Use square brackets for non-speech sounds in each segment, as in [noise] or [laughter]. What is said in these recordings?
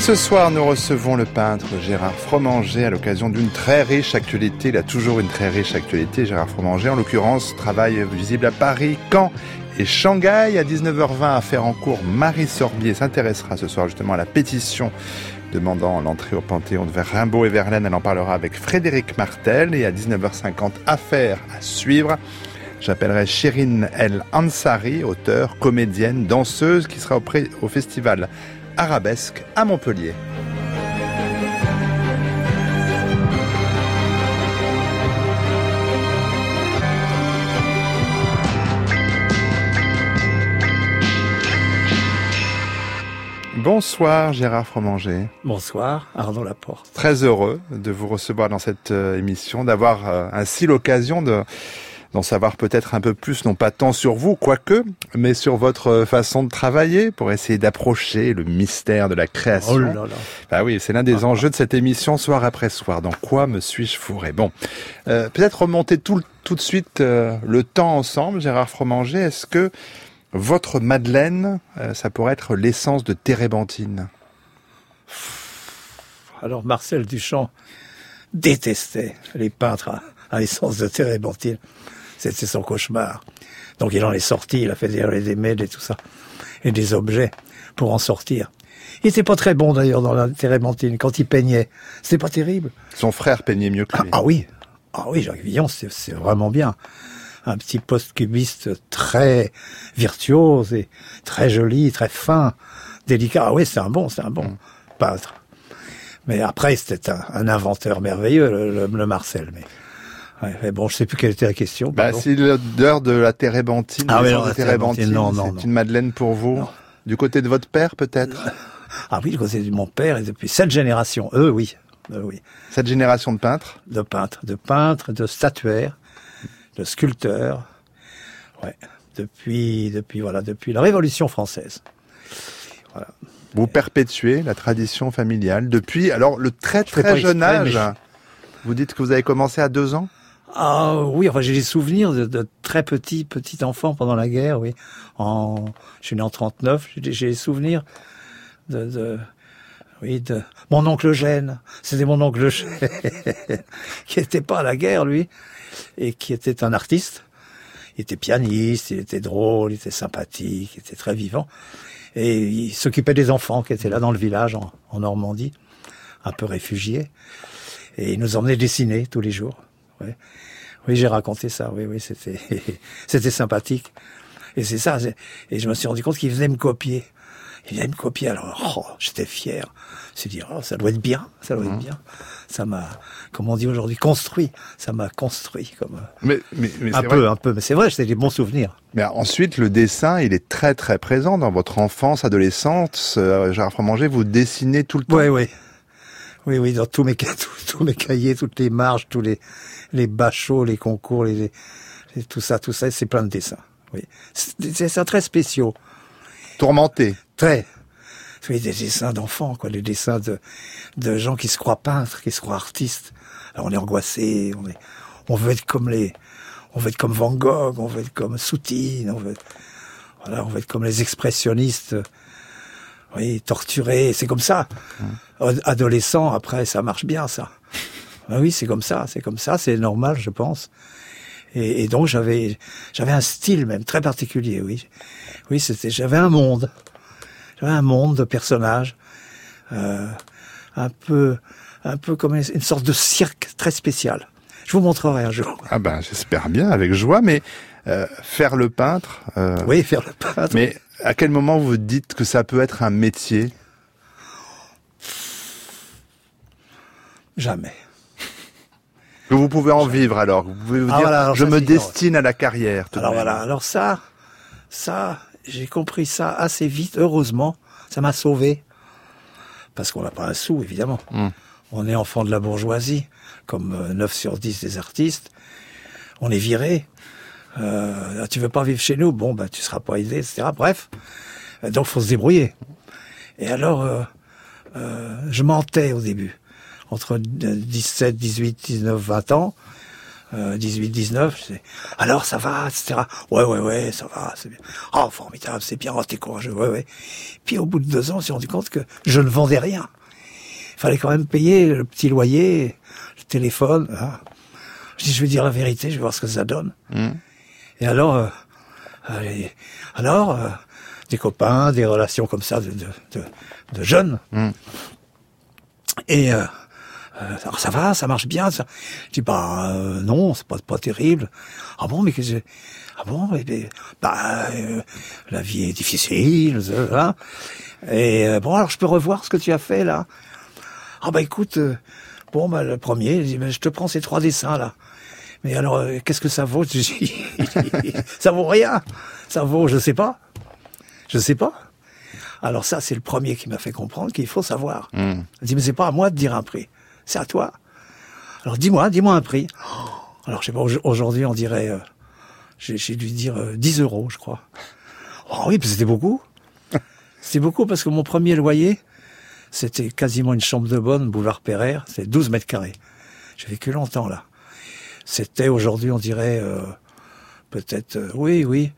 Et ce soir, nous recevons le peintre Gérard Fromanger à l'occasion d'une très riche actualité. Il a toujours une très riche actualité, Gérard Fromanger. En l'occurrence, travail visible à Paris, Caen et Shanghai. À 19h20, affaire en cours, Marie Sorbier s'intéressera ce soir justement à la pétition demandant l'entrée au Panthéon de Rimbaud et Verlaine. Elle en parlera avec Frédéric Martel. Et à 19h50, affaire à suivre. J'appellerai Chérine El Ansari, auteure, comédienne, danseuse, qui sera au festival Arabesque à Montpellier. Bonsoir Gérard Fromanger. Bonsoir Arnaud Laporte. Très heureux de vous recevoir dans cette euh, émission, d'avoir euh, ainsi l'occasion de d'en savoir peut-être un peu plus, non pas tant sur vous, quoique, mais sur votre façon de travailler pour essayer d'approcher le mystère de la création. Oh là là. Bah oui, c'est l'un des enjeux de cette émission soir après soir. Dans quoi me suis-je fourré? Bon, euh, peut-être remonter tout, tout de suite euh, le temps ensemble, Gérard Fromanger. Est-ce que votre Madeleine, euh, ça pourrait être l'essence de Térébenthine Alors Marcel Duchamp détestait les peintres à, à l'essence de Térébenthine. C'était son cauchemar. Donc il en est sorti, il a fait des, des mails et tout ça, et des objets pour en sortir. Il était pas très bon d'ailleurs dans la térébenthine quand il peignait. C'était pas terrible. Son frère peignait mieux que Ah, lui. ah oui, ah oui, Jacques Villon, c'est c'est vraiment bien. Un petit post-cubiste très virtuose et très joli, très fin, délicat. Ah oui, c'est un bon, c'est un bon peintre. Mais après, c'était un, un inventeur merveilleux, le, le- le Marcel. Mais, ouais, mais bon, je sais plus quelle était la question. Bah, si l'odeur de la térébenthine, Ah non, de la térébenthine, non, non, c'est une Madeleine pour vous. Non. Du côté de votre père, peut-être? Ah oui, du côté de mon père, et depuis cette génération, eux, oui, eux, oui, Cette génération de peintres? De peintres, de peintres, de statuaires, de sculpteurs, ouais, depuis, depuis, voilà, depuis la Révolution française. Vous perpétuez la tradition familiale depuis, alors, le très très jeune exprès, âge. Vous dites que vous avez commencé à deux ans? Ah oui, enfin j'ai des souvenirs de, de très petits petits enfants pendant la guerre, oui. En, je suis né en 39, j'ai des- souvenirs de, oui de mon oncle Eugène. C'était mon oncle [laughs] qui était pas à la guerre lui et qui était un artiste. Il était pianiste, il était drôle, il était sympathique, il était très vivant. Et il s'occupait des enfants qui étaient là dans le village en, en Normandie, un peu réfugiés. Et il nous emmenait dessiner tous les jours. Ouais. Oui, j'ai raconté ça. Oui, oui, c'était, [laughs] c'était sympathique. Et c'est ça. Et je me suis rendu compte qu'il venait me copier. Il venait me copier. Alors, oh, j'étais fier. Je me suis dit, oh, ça doit être bien. Ça doit être bien. Ça m'a, comme on dit aujourd'hui, construit. Ça m'a construit comme mais, mais, mais un peu, vrai. un peu. Mais c'est vrai, c'était des bons souvenirs. Mais ensuite, le dessin, il est très très présent dans votre enfance, adolescence. Euh, Gérard Fromanger, vous dessinez tout le temps. Oui, oui. Oui, oui, dans tous mes, [laughs] tous, tous mes cahiers, toutes les marges, tous les, les bachots, les concours, les, les- tout ça, tout ça, c'est plein de dessins. Oui. C'est des dessins très spéciaux. Tourmenté. Très. Oui, des dessins d'enfants, quoi, des dessins de, de gens qui se croient peintres, qui se croient artistes. Alors on est angoissé, on est, on veut être comme les, on veut être comme Van Gogh, on veut être comme Soutine, on veut, voilà, on veut être comme les expressionnistes. Oui, torturés, c'est comme ça. Ad- Adolescent, après, ça marche bien, ça. Ah oui, c'est comme ça, c'est comme ça, c'est normal, je pense. Et, et donc j'avais, j'avais un style même très particulier, oui. Oui, c'était, j'avais un monde, j'avais un monde de personnages, euh, un peu, un peu comme une, une sorte de cirque très spécial. Je vous montrerai un jour. Ah ben, j'espère bien, avec joie. Mais euh, faire le peintre. euh, Oui, faire le peintre. Mais à quel moment vous dites que ça peut être un métier? Jamais. Que vous pouvez en vivre alors Vous pouvez vous Ah, dire, voilà, alors je ça, me destine à la carrière. tout Alors même. voilà, alors ça, ça, j'ai compris ça assez vite, heureusement, ça m'a sauvé. Parce qu'on n'a pas un sou, évidemment. Mm. On est enfant de la bourgeoisie, comme euh, 9 sur 10 des artistes. On est viré. Euh, tu veux pas vivre chez nous? Bon, ben, tu seras pas aidé, etc. Bref, euh, donc faut se débrouiller. Et alors, euh, euh, je mentais au début. Entre 17, 18, 19, 20 ans, euh, 18, 19, je sais, alors ça va, etc. Ouais, ouais, ouais, ça va, c'est bien. Oh, formidable, c'est bien, oh, t'es courageux, ouais, ouais. Puis au bout de deux ans, on s'est rendu compte que je ne vendais rien. Il fallait quand même payer le petit loyer, le téléphone. hein. Je dis, je vais dire la vérité, je vais voir ce que ça donne. Mm. Et alors, euh, allez, alors, euh, des copains, des relations comme ça de, de, de, de jeunes. Mm. Et euh, euh, alors ça va, ça marche bien. Ça. Je dis bah euh, non, c'est pas pas terrible. Ah bon, mais que j'ai ah bon, mais, bah euh, la vie est difficile, euh, hein. Et euh, bon, alors je peux revoir ce que tu as fait là. Ah bah écoute, euh, bon bah le premier, je te prends ces trois dessins là. Mais alors, euh, qu'est-ce que ça vaut Je dis, [laughs] Ça vaut rien. Ça vaut, je sais pas. Je sais pas. Alors ça, c'est le premier qui m'a fait comprendre qu'il faut savoir. Mm. Il dit, mais c'est pas à moi de dire un prix. C'est à toi. Alors dis-moi, dis-moi un prix. Alors je sais pas, au- aujourd'hui on dirait, euh, j'ai dû dire euh, 10 euros, je crois. Oh oui, c'était beaucoup. [laughs] C'était beaucoup parce que mon premier loyer, c'était quasiment une chambre de bonne, boulevard Pereire, c'est 12 mètres carrés. J'ai vécu longtemps là. C'était aujourd'hui, on dirait, euh, peut-être, euh, oui, oui,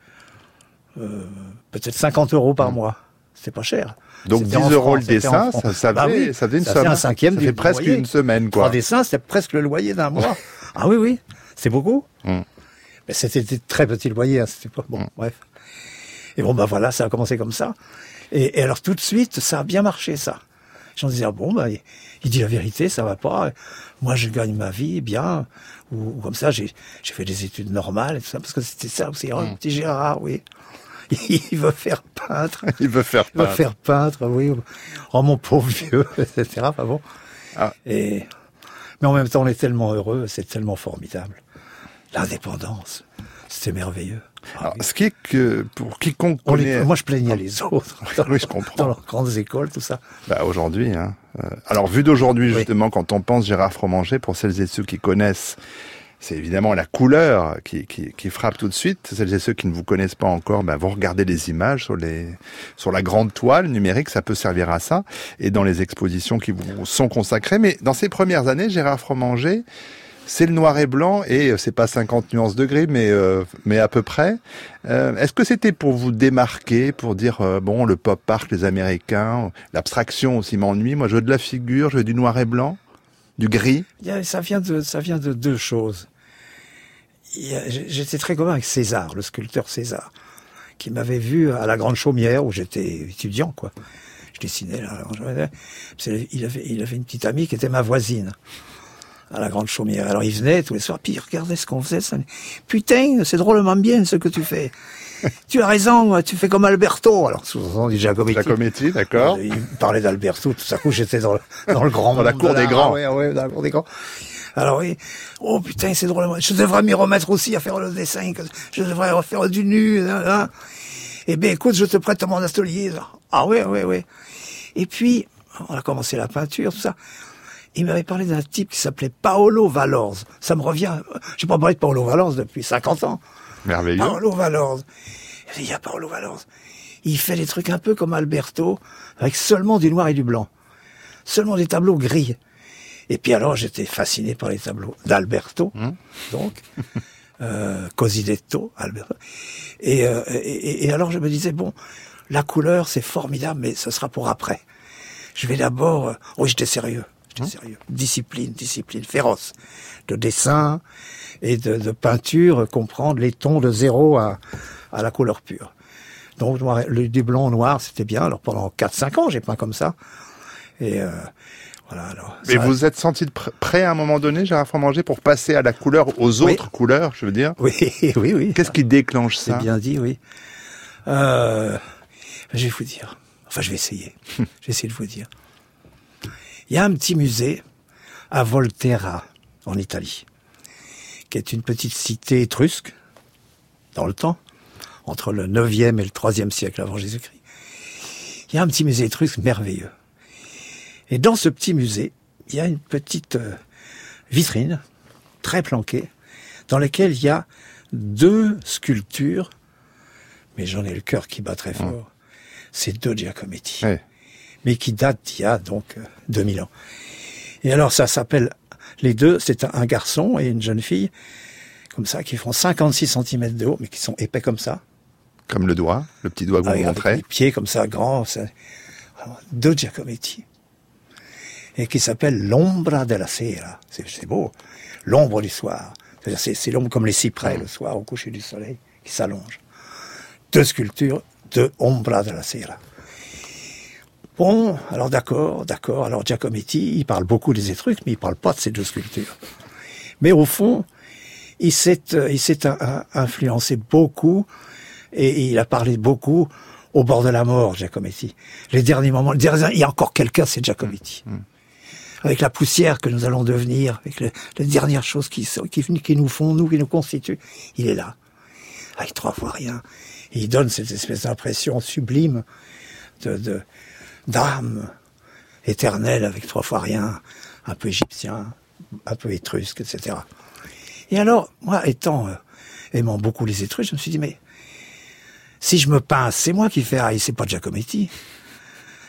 euh, peut-être 50 euros par mois. C'est pas cher. Donc C'était 10 en euros le c'était dessin, ça, ça, Bah oui, ça une ça somme. fait un cinquième ça du fait presque loyer. une semaine, Trois quoi. dessins, c'était presque le loyer d'un mois. [laughs] ah oui, oui, c'est beaucoup. Mm. Mais c'était des très petits loyers à cette époque. Bon, Mm. bref. Et bon, bah voilà, ça a commencé comme ça. Et, et alors tout de suite, ça a bien marché, ça. J'en disais, ah bon, bah, il, il dit la vérité, ça va pas. Moi, je gagne ma vie bien. Ou, ou comme ça, j'ai j'ai fait des études normales et tout ça, parce que c'était ça aussi. Oh, petit Gérard, oui. [laughs] Il veut faire peintre. [laughs] Il veut faire Il va peintre. faire peintre, oui. Oh mon pauvre vieux, [laughs] etc. Enfin bon. Ah. Et mais en même temps, on est tellement heureux, c'est tellement formidable. L'indépendance, c'était merveilleux. Ah Alors, ce qui est que pour quiconque On les- connaît, moi, je plaignais les autres [laughs] oui, je comprends. dans leurs grandes écoles, tout ça. Bah, aujourd'hui. Hein. Euh, alors, vu d'aujourd'hui, Oui. justement, quand on pense Gérard Fromanger, pour celles et ceux qui connaissent, c'est évidemment la couleur qui, qui, qui frappe tout de suite. Celles et ceux qui ne vous connaissent pas encore, bah, vous regardez les images sur, les, sur la grande toile numérique, ça peut servir à ça, et dans les expositions qui vous sont consacrées. Mais dans ces premières années, Gérard Fromanger, c'est le noir et blanc, et euh, c'est pas 50 nuances de gris, mais, euh, mais à peu près. Euh, Est-ce que c'était pour vous démarquer, pour dire bon le pop art, les Américains, l'abstraction aussi m'ennuie. Moi, je veux de la figure, je veux du noir et blanc, du gris. Ça vient de ça vient de deux choses. J'étais très commun avec César, le sculpteur César, qui m'avait vu à la Grande Chaumière où j'étais étudiant, quoi. Je dessinais là. Il avait, il avait une petite amie qui était ma voisine à la Grande Chaumière. Alors il venait tous les soirs, puis il regardait ce qu'on faisait. Ça... Putain, c'est drôlement bien ce que tu fais. [laughs] tu as raison, tu fais comme Alberto. Alors souvent, dit Giacometti. Comédie, d'accord. Il me parlait d'Alberto, tout à coup j'étais dans le, dans le grand Dans la cour de des grands. Ah ouais, ouais, dans la cour des grands. Alors oui, oh putain, c'est drôle. Je devrais m'y remettre aussi à faire le dessin. Je devrais refaire du nu. Hein, hein. Eh bien, écoute, je te prête mon atelier. là. Ah oui, oui, oui. Et puis, on a commencé la peinture, tout ça. Il m'avait parlé d'un type qui s'appelait Paolo Valorze. Ça me revient. J'ai pas parlé de Paolo Valorze depuis 50 ans. Merveilleux. Paolo Valorze. Il y a Paolo Valorze. Il fait des trucs un peu comme Alberto, avec seulement du noir et du blanc. Seulement des tableaux gris. Et puis alors, j'étais fasciné par les tableaux d'Alberto, donc, euh, Cosidetto, Alberto. Et, euh, et, et- et alors, je me disais, bon, la couleur, c'est formidable, mais ce sera pour après. Je vais d'abord... euh, oui, j'étais sérieux. J'étais sérieux. Discipline, discipline féroce. De dessin et de, de peinture, comprendre les tons de zéro à, à la couleur pure. Donc, le, du blanc au noir, c'était bien. Alors, pendant 4-5 ans, j'ai peint comme ça. Et euh, voilà, alors... Mais ça- vous êtes senti pr- prêt à un moment donné, Gérard Fromanger, pour passer à la couleur, aux Oui. autres couleurs, je veux dire? [laughs] Oui, oui, oui. Qu'est-ce qui déclenche C'est ça bien dit, oui. Euh, je vais vous dire. Enfin, je vais essayer. [laughs] je vais essayer de vous dire. Il y a un petit musée à Volterra, en Italie, qui est une petite cité étrusque, dans le temps, entre le 9e et le 3e siècle avant Jésus-Christ. Il y a un petit musée étrusque merveilleux. Et dans ce petit musée, il y a une petite euh, vitrine, très planquée, dans laquelle il y a deux sculptures, mais j'en ai le cœur qui bat très fort. C'est deux Giacometti, Ouais. Mais qui datent d'il y a donc euh, 2000 ans. Et alors ça s'appelle, les deux, c'est un, garçon et une jeune fille, comme ça, qui font 56 cm de haut, mais qui sont épais comme ça. Comme le doigt, le petit doigt que vous avec montrez. les pieds comme ça, grands. deux Giacometti. Et qui s'appelle L'ombra della sera. C'est beau. L'ombre du soir. C'est c'est l'ombre comme les cyprès le soir au coucher du soleil qui s'allonge. Deux sculptures de Ombra della sera. Bon, alors d'accord, d'accord. Alors Giacometti, il parle beaucoup des Étrusques, mais il parle pas de ces deux sculptures. Mais au fond, il s'est, euh, il s'est influencé beaucoup et il a parlé beaucoup au bord de la mort, Giacometti. Les derniers moments, les derniers- il y a encore quelqu'un, c'est Giacometti. Avec la poussière que nous allons devenir, avec le- les dernières choses qui, qui, qui nous font, nous, qui nous constituent, il est là. Avec trois fois rien. Et il donne cette espèce d'impression sublime de, de, d'âme éternelle avec trois fois rien, un peu égyptien, un peu étrusque, etc. Et alors, moi, étant, euh, aimant beaucoup les Étrusques, je me suis dit, mais si je me pince, c'est moi qui fais aïe, c'est pas Giacometti.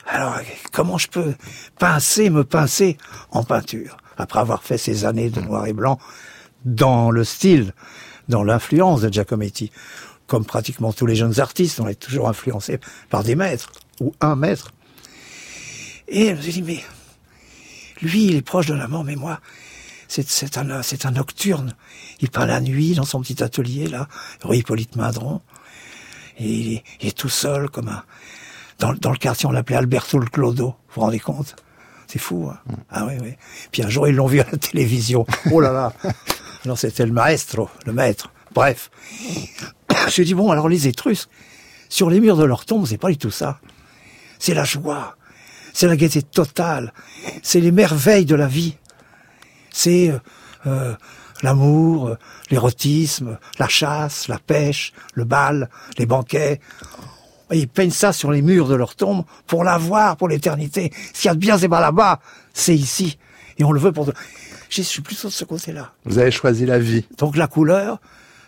Alors, comment je peux pincer, me pincer en peinture Après avoir fait ces années de noir et blanc dans le style, dans l'influence de Giacometti, comme pratiquement tous les jeunes artistes, on est toujours influencé par des maîtres, ou un maître. Et je me suis dit, mais lui, il est proche de la mort, mais moi, c'est c'est un, c'est un nocturne. Il peint la nuit dans son petit atelier, là, rue Hippolyte Madron. Et il est, il est tout seul, comme un... Dans, dans le quartier, on l'appelait Alberto le Clodo. Vous vous rendez compte? C'est fou, hein? Ah oui, oui. Puis un jour, ils l'ont vu à la télévision. Oh là là [laughs] Alors c'était le maestro, le maître. Bref. [coughs] Je me suis dit, bon, alors les Étrusques, sur les murs de leur tombe, c'est pas du tout ça. C'est la joie. C'est la gaieté totale. C'est les merveilles de la vie. C'est euh, euh, l'amour, euh, l'érotisme, la chasse, la pêche, le bal, les banquets. Et ils peignent ça sur les murs de leur tombe pour l'avoir pour l'éternité. Ce qu'il y a de bien, c'est pas là-bas, c'est ici. Et on le veut pour... Je suis plutôt de ce côté-là. Vous avez choisi la vie. Donc la couleur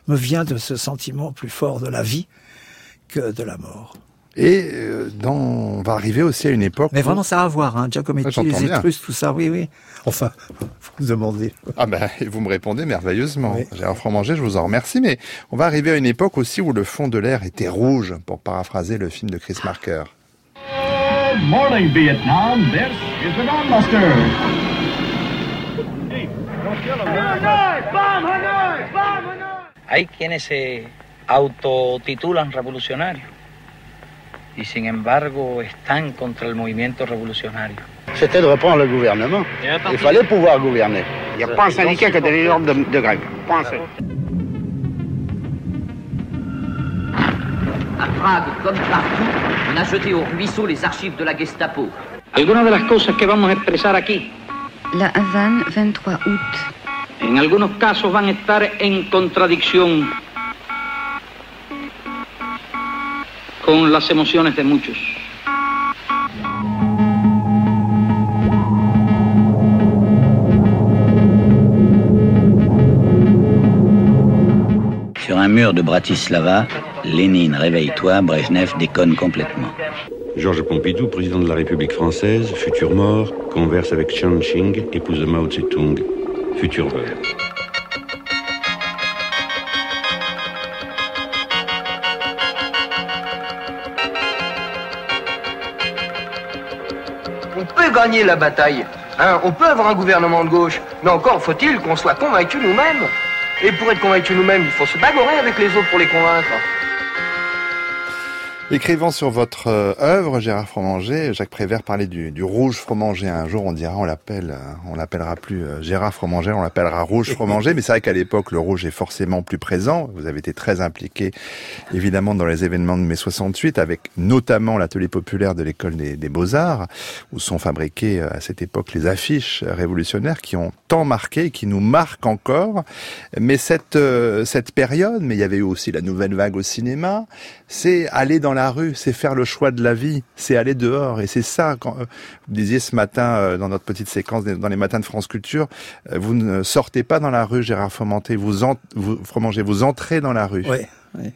me vient de ce sentiment plus fort de la vie que de la mort. Et euh, dans, on va arriver aussi à une époque. Mais où- vraiment, ça a à voir, hein. Ah, Giacometti, j'entends les. Étrusques, tout ça, oui, oui. Enfin, [laughs] vous demandez. Ah ben, [laughs] vous me répondez merveilleusement. Oui. Gérard Fromanger, je vous en remercie, mais on va arriver à une époque aussi où le fond de l'air était rouge, pour paraphraser le film de Chris Marker. Good morning, Vietnam. This is the Gunbuster. Hay quienes se autotitulan revolucionarios y sin embargo están contra el movimiento revolucionario. C'était de reprendre le gouvernement. Il fallait pouvoir gouverner. Il n'y a pas un syndicat qui a donné l'ordre de, de grève. Pas un seul. À Prague, comme partout, on a jeté au ruisseau les archives de la Gestapo. Algunas de las cosas que vamos a expresar aquí, La Havane, 23 août. en algunos casos van a estar en contradicción con las emociones de muchos. Sur un mur de Bratislava, Lénine, réveille-toi, Brejnev déconne complètement. Georges Pompidou, président de la République française, futur mort, converse avec Chiang Ching, épouse de Mao Tse-tung, futur veuve. Gagner la bataille. Hein, on peut avoir un gouvernement de gauche. Mais encore faut-il qu'on soit convaincus nous-mêmes. Et pour être convaincus nous-mêmes, il faut se bagorer avec les autres pour les convaincre. Écrivant sur votre euh, œuvre, Gérard Fromanger, Jacques Prévert parlait du, rouge Fromanger. Un jour, on dira, on l'appelle, euh, on l'appellera plus euh, Gérard Fromanger, on l'appellera rouge Fromanger. Mais c'est vrai qu'à l'époque, le rouge est forcément plus présent. Vous avez été très impliqué, évidemment, dans les événements de mai 68, avec notamment l'atelier populaire de l'école des, Beaux-Arts, où sont fabriquées à cette époque les affiches révolutionnaires qui ont tant marqué, qui nous marquent encore. Mais cette, cette période, mais il y avait eu aussi la nouvelle vague au cinéma, c'est aller dans la rue, c'est faire le choix de la vie, c'est aller dehors. Et c'est ça, quand, euh, vous disiez ce matin euh, dans notre petite séquence dans les matins de France Culture, euh, vous ne sortez pas dans la rue, Gérard Fomenté, vous, vous, Fromanger, vous entrez dans la rue.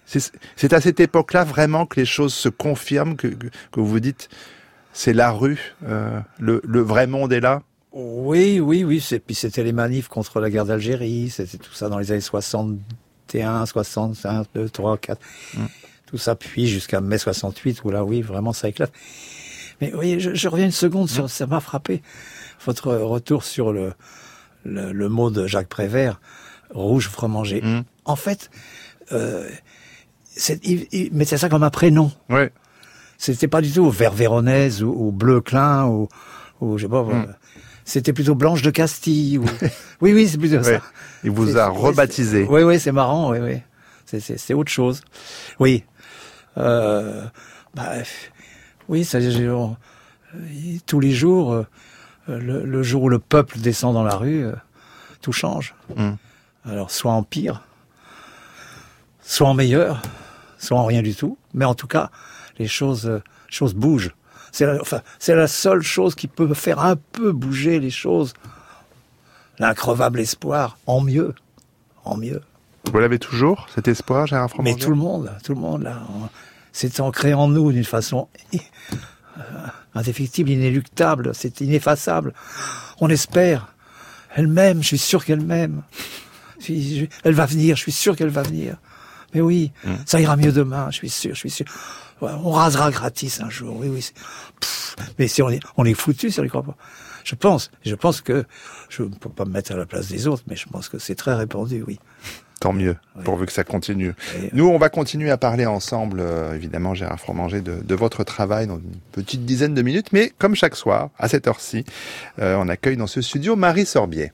C'est à cette époque-là vraiment que les choses se confirment, que, que, vous vous dites, c'est la rue, le, le vrai monde est là oui, oui, oui. Puis c'était les manifs contre la guerre d'Algérie. C'était tout ça dans les années 61, 65, 2, 3, 4 tout ça, puis jusqu'à mai 68, où là, oui, vraiment, ça éclate. Mais oui, je, je reviens une seconde sur, ça m'a frappé, votre retour sur le, le, le, mot de Jacques Prévert, rouge fromagé. Mmh. En fait, euh, il, il mettait ça comme un prénom. Ouais. C'était pas du tout vert véronèse ou, ou bleu clin ou, ou je sais pas. Mmh. C'était plutôt Blanche de Castille. Ou... [laughs] oui, oui, c'est plutôt ça. Il vous a rebaptisé. Oui, oui, c'est marrant. Oui, oui. C'est autre chose. Oui, euh, bah, oui, ça, euh, tous les jours, euh, le, jour où le peuple descend dans la rue, tout change. Mm. Alors, soit en pire, soit en meilleur, soit en rien du tout. Mais en tout cas, les choses, choses bougent. C'est la, enfin, c'est la seule chose qui peut faire un peu bouger les choses. L'increvable espoir, en mieux, en mieux. Vous l'avez toujours, cet espoir, Gérard Fromageau Mais tout le monde, tout le monde, là. C'est ancré en nous d'une façon euh, indéfectible, inéluctable, c'est ineffaçable. On espère. Elle m'aime, je suis sûr qu'elle m'aime. Elle va venir, je suis sûr qu'elle va venir. Mais oui, mm. ça ira mieux demain, je suis sûr, je suis sûr. On rasera gratis un jour, oui, oui. mais si on est, on est foutu si on n'y croit pas. Je pense, je pense que, je ne peux pas me mettre à la place des autres, mais je pense que c'est très répandu, oui. Tant mieux, pourvu que ça continue. Nous, on va continuer à parler ensemble, euh, évidemment, Gérard Fromanger, de, de, votre travail dans une petite dizaine de minutes. Mais comme chaque soir, à cette heure-ci, euh, on accueille dans ce studio Marie Sorbier.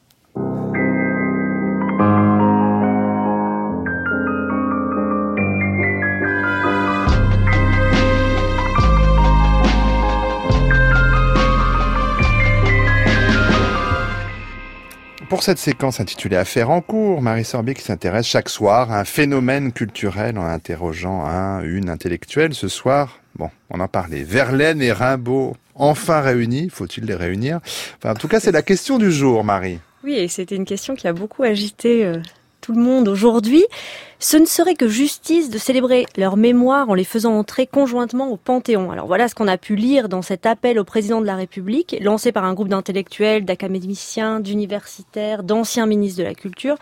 Pour cette séquence intitulée Affaires en cours, Marie Sorbier qui s'intéresse chaque soir à un phénomène culturel en interrogeant un, une intellectuelle. Ce soir, bon, on en parlait, Verlaine et Rimbaud, enfin réunis, faut-il les réunir? Enfin, En tout cas, c'est la question du jour, Marie. Oui, et c'était une question qui a beaucoup agité euh, tout le monde aujourd'hui, ce ne serait que justice de célébrer leur mémoire en les faisant entrer conjointement au Panthéon. Alors voilà ce qu'on a pu lire dans cet appel au président de la République, lancé par un groupe d'intellectuels, d'académiciens, d'universitaires, d'anciens ministres de la Culture,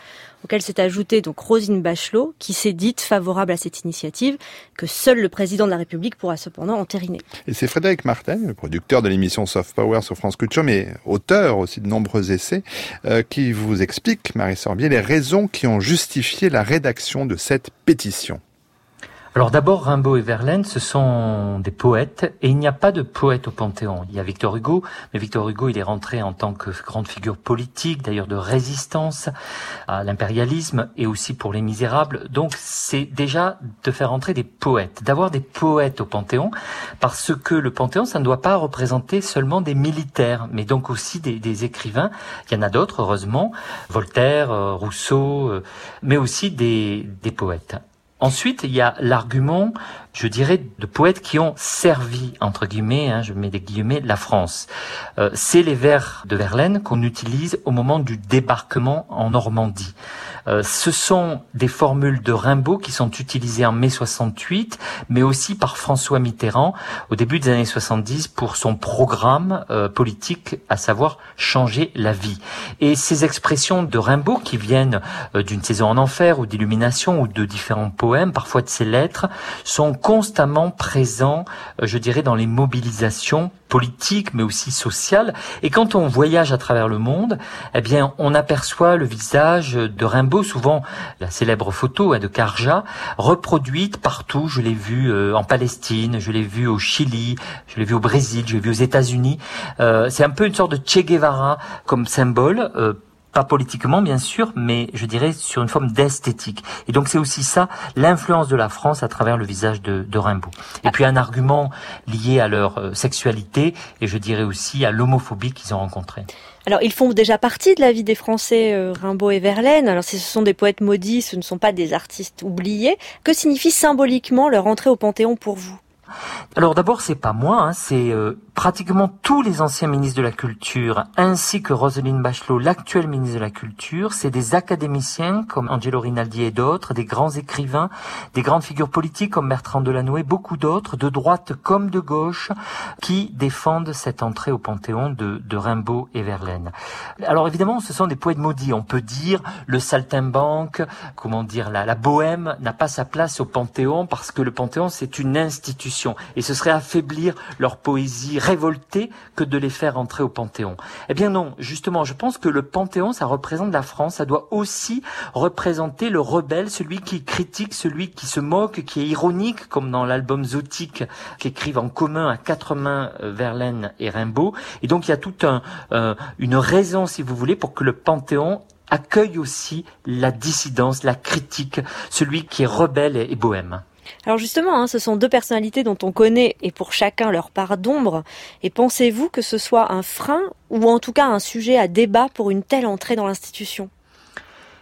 auquel s'est ajoutée donc Rosine Bachelot, qui s'est dite favorable à cette initiative, que seul le président de la République pourra cependant entériner. Et c'est Frédéric Martin, le producteur de l'émission Soft Power sur France Culture, mais auteur aussi de nombreux essais, euh, qui vous explique, Marie Sorbier, les raisons qui ont justifié la rédaction de cette pétition. Alors d'abord, Rimbaud et Verlaine, ce sont des poètes, et il n'y a pas de poète au Panthéon. Il y a Victor Hugo, mais Victor Hugo, il est rentré en tant que grande figure politique, d'ailleurs de résistance à l'impérialisme, et aussi pour les misérables. Donc c'est déjà de faire entrer des poètes, d'avoir des poètes au Panthéon, parce que le Panthéon, ça ne doit pas représenter seulement des militaires, mais donc aussi des, écrivains. Il y en a d'autres, heureusement, Voltaire, euh, Rousseau, euh, mais aussi des poètes. Ensuite, il y a l'argument, je dirais, de poètes qui ont servi, entre guillemets, hein, je mets des guillemets, la France. Euh, c'est les vers de Verlaine qu'on utilise au moment du débarquement en Normandie. Euh, ce sont des formules de Rimbaud qui sont utilisées en mai 68, mais aussi par François Mitterrand au début des années 70 pour son programme euh, politique, à savoir changer la vie. Et ces expressions de Rimbaud qui viennent euh, d'une saison en enfer ou d'illumination ou de différents poèmes, parfois de ses lettres, sont constamment présents, je dirais, dans les mobilisations politique, mais aussi sociale. Et quand on voyage à travers le monde, eh bien, on aperçoit le visage de Rimbaud, souvent la célèbre photo hein, de Carja, reproduite partout. Je l'ai vu euh, en Palestine, je l'ai vu au Chili, je l'ai vu au Brésil, je l'ai vu aux États-Unis. Euh, c'est un peu une sorte de Che Guevara comme symbole. Euh, pas politiquement bien sûr, mais je dirais sur une forme d'esthétique. Et donc c'est aussi ça, l'influence de la France à travers le visage de, de Rimbaud. Et puis un argument lié à leur sexualité et je dirais aussi à l'homophobie qu'ils ont rencontrée. Alors, ils font déjà partie de la vie des Français, euh, Rimbaud et Verlaine. Alors, si ce sont des poètes maudits, ce ne sont pas des artistes oubliés. Que signifie symboliquement leur entrée au Panthéon pour vous? Alors d'abord, c'est pas moi, hein, c'est euh, pratiquement tous les anciens ministres de la Culture, ainsi que Roselyne Bachelot, l'actuel ministre de la Culture. C'est des académiciens comme Angelo Rinaldi et d'autres, des grands écrivains, des grandes figures politiques comme Bertrand Delanoë, beaucoup d'autres, de droite comme de gauche, qui défendent cette entrée au Panthéon de, de Rimbaud et Verlaine. Alors évidemment, ce sont des poètes maudits. On peut dire le saltimbanque, comment dire, la, la bohème n'a pas sa place au Panthéon parce que le Panthéon, c'est une institution. Et ce serait affaiblir leur poésie révoltée que de les faire entrer au Panthéon. Eh bien non, justement, je pense que le Panthéon, ça représente la France, ça doit aussi représenter le rebelle, celui qui critique, celui qui se moque, qui est ironique, comme dans l'album Zotique qu'écrivent en commun à quatre mains euh, Verlaine et Rimbaud. Et donc il y a toute un, euh, une raison, si vous voulez, pour que le Panthéon accueille aussi la dissidence, la critique, celui qui est rebelle et bohème. Alors justement, hein, ce sont deux personnalités dont on connaît et pour chacun leur part d'ombre. Et pensez-vous que ce soit un frein ou en tout cas un sujet à débat pour une telle entrée dans l'institution?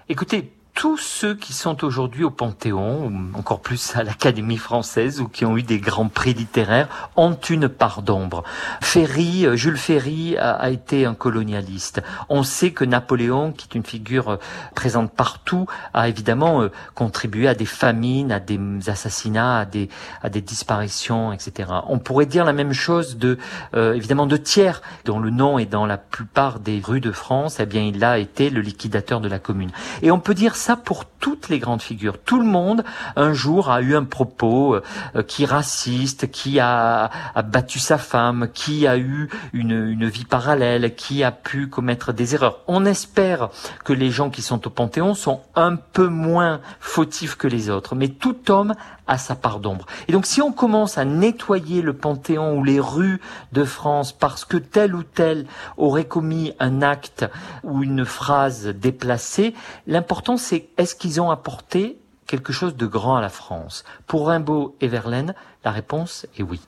Écoutez, tous ceux qui sont aujourd'hui au Panthéon, encore plus à l'Académie française, ou qui ont eu des grands prix littéraires, ont une part d'ombre. Ferry, euh, Jules Ferry a, été un colonialiste. On sait que Napoléon, qui est une figure euh, présente partout, a évidemment euh, contribué à des famines, à des assassinats, à des, à disparitions, etc. On pourrait dire la même chose de, euh, évidemment, de Thiers, dont le nom est dans la plupart des rues de France. Eh bien, il a été le liquidateur de la commune. Et on peut dire ça pour toutes les grandes figures. Tout le monde, un jour, a eu un propos euh, qui raciste, qui a, battu sa femme, qui a eu une, vie parallèle, qui a pu commettre des erreurs. On espère que les gens qui sont au Panthéon sont un peu moins fautifs que les autres, mais tout homme a sa part d'ombre. Et donc si on commence à nettoyer le Panthéon ou les rues de France parce que tel ou tel aurait commis un acte ou une phrase déplacée, l'important c'est est-ce qu'ils ont apporté quelque chose de grand à la France Pour Rimbaud et Verlaine, la réponse est oui.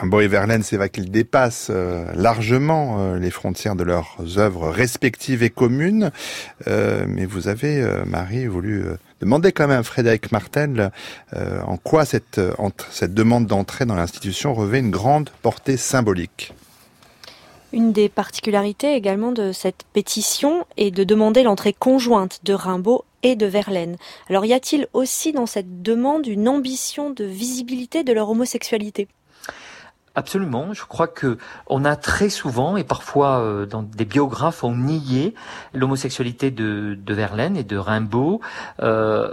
Rimbaud et Verlaine, c'est vrai qu'ils dépassent euh, largement euh, les frontières de leurs œuvres respectives et communes. Euh, mais vous avez, Marie, voulu demander quand même à Frédéric Martel en quoi cette, cette demande d'entrée dans l'institution revêt une grande portée symbolique. Une des particularités également de cette pétition est de demander l'entrée conjointe de Rimbaud et de Verlaine. Alors y a-t-il aussi dans cette demande une ambition de visibilité de leur homosexualité? Absolument. Je crois que on a très souvent et parfois euh, dans des biographes ont nié l'homosexualité de, Verlaine et de Rimbaud. Euh,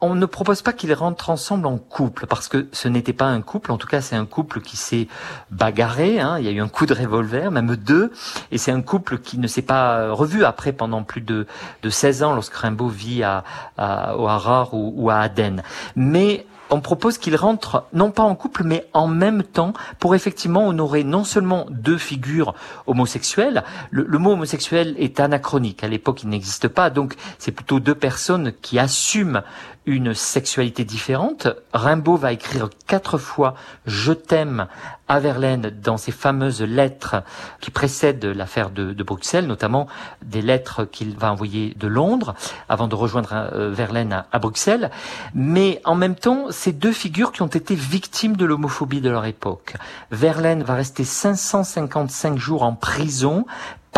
on ne propose pas qu'ils rentrent ensemble en couple parce que ce n'était pas un couple. En tout cas, c'est un couple qui s'est bagarré. Hein. Il y a eu un coup de revolver, même deux. Et c'est un couple qui ne s'est pas revu après pendant plus de, de 16 ans lorsque Rimbaud vit à, à, au Harar ou, ou à Aden. Mais on propose qu'ils rentrent non pas en couple mais en même temps pour effectivement honorer non seulement deux figures homosexuelles. Le, le mot homosexuel est anachronique. À l'époque, il n'existe pas. Donc, c'est plutôt deux personnes qui assument une sexualité différente. Rimbaud va écrire quatre fois Je t'aime à Verlaine dans ses fameuses lettres qui précèdent l'affaire de, Bruxelles, notamment des lettres qu'il va envoyer de Londres avant de rejoindre euh, Verlaine à, à, Bruxelles. Mais en même temps, ces deux figures qui ont été victimes de l'homophobie de leur époque. Verlaine va rester 555 jours en prison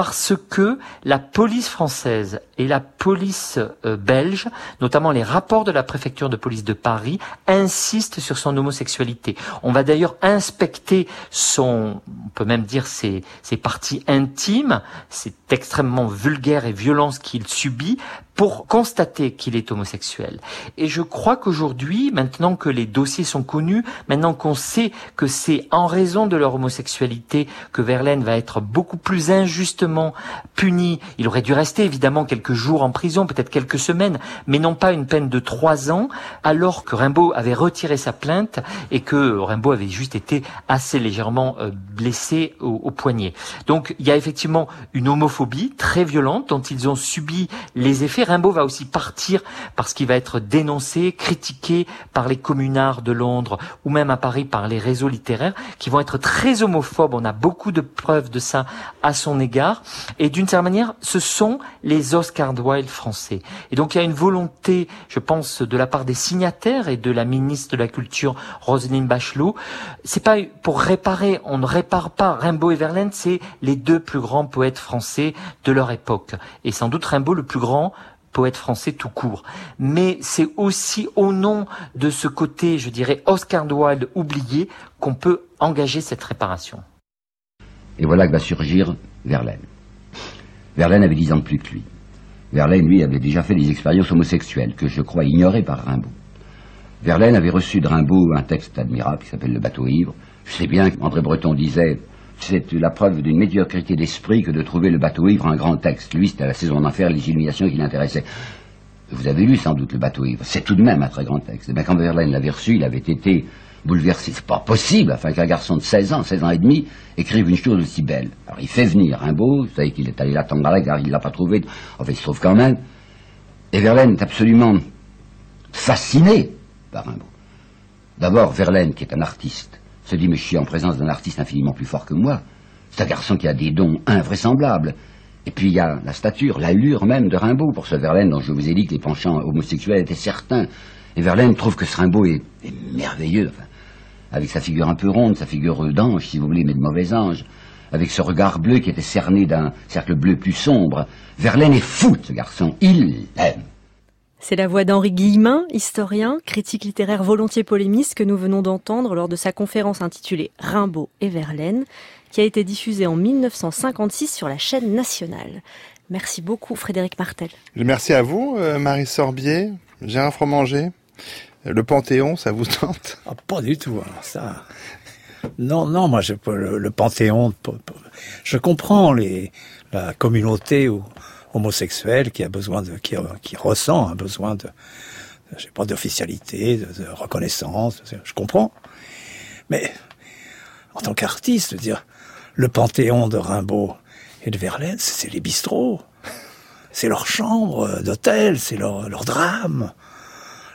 parce que la police française et la police euh, belge, notamment les rapports de la préfecture de police de Paris, insistent sur son homosexualité. On va d'ailleurs inspecter son, on peut même dire ses, ses parties intimes, c'est extrêmement vulgaire et violent ce qu'il subit, pour constater qu'il est homosexuel. Et je crois qu'aujourd'hui, maintenant que les dossiers sont connus, maintenant qu'on sait que c'est en raison de leur homosexualité que Verlaine va être beaucoup plus injustement puni, il aurait dû rester évidemment quelques jours en prison, peut-être quelques semaines, mais non pas une peine de trois ans, alors que Rimbaud avait retiré sa plainte et que Rimbaud avait juste été assez légèrement euh, blessé au, au poignet. Donc il y a effectivement une homophobie très violente dont ils ont subi les effets Rimbaud va aussi partir parce qu'il va être dénoncé, critiqué par les communards de Londres ou même à Paris par les réseaux littéraires qui vont être très homophobes. On a beaucoup de preuves de ça à son égard. Et d'une certaine manière, ce sont les Oscar Wilde français. Et donc il y a une volonté, je pense, de la part des signataires et de la ministre de la Culture, Roselyne Bachelot. C'est pas pour réparer, on ne répare pas. Rimbaud et Verlaine, c'est les deux plus grands poètes français de leur époque. Et sans doute Rimbaud le plus grand poète français tout court. Mais c'est aussi au nom de ce côté, je dirais, Oscar Wilde oublié, qu'on peut engager cette réparation. Et voilà que va surgir Verlaine. Verlaine avait dix ans de plus que lui. Verlaine, lui, avait déjà fait des expériences homosexuelles que je crois ignorées par Rimbaud. Verlaine avait reçu de Rimbaud un texte admirable qui s'appelle Le bateau ivre. Je sais bien qu'André Breton disait c'est la preuve d'une médiocrité d'esprit que de trouver le bateau ivre un grand texte. Lui, c'était la saison d'enfer les illuminations qui l'intéressaient. Vous avez lu sans doute le bateau ivre. C'est tout de même un très grand texte. Et bien, quand Verlaine l'avait reçu, il avait été bouleversé. C'est pas possible, enfin, qu'un garçon de 16 ans, 16 ans et demi, écrive une chose aussi belle. Alors, il fait venir Rimbaud, vous savez qu'il est allé l'attendre à la gare, il l'a pas trouvé. En fait, il se trouve quand même. Et Verlaine est absolument fasciné par Rimbaud. D'abord, Verlaine, qui est un artiste, se dit, mais je suis en présence d'un artiste infiniment plus fort que moi. C'est un garçon qui a des dons invraisemblables. Et puis il y a la stature, l'allure même de Rimbaud pour ce Verlaine dont je vous ai dit que les penchants homosexuels étaient certains. Et Verlaine trouve que ce Rimbaud est, merveilleux, avec sa figure un peu ronde, sa figure d'ange, si vous voulez, mais de mauvais ange, avec ce regard bleu qui était cerné d'un cercle bleu plus sombre. Verlaine est fou ce garçon, il l'aime. C'est la voix d'Henri Guillemin, historien, critique littéraire volontiers polémiste que nous venons d'entendre lors de sa conférence intitulée Rimbaud et Verlaine, qui a été diffusée en 1956 sur la chaîne nationale. Merci beaucoup Frédéric Martel. Merci à vous euh, Marie Sorbier, Gérard Fromanger. Le Panthéon, ça vous tente? Ah, Pas du tout, hein, ça. Non, non, moi je le, le Panthéon, je comprends les, la communauté ou homosexuel qui a besoin de, qui, ressent un besoin de, je sais pas, d'officialité, de, reconnaissance. Je comprends. Mais en tant qu'artiste, dire le panthéon de Rimbaud et de Verlaine, c'est les bistrots, c'est leur chambre d'hôtel, c'est leur, leur drame,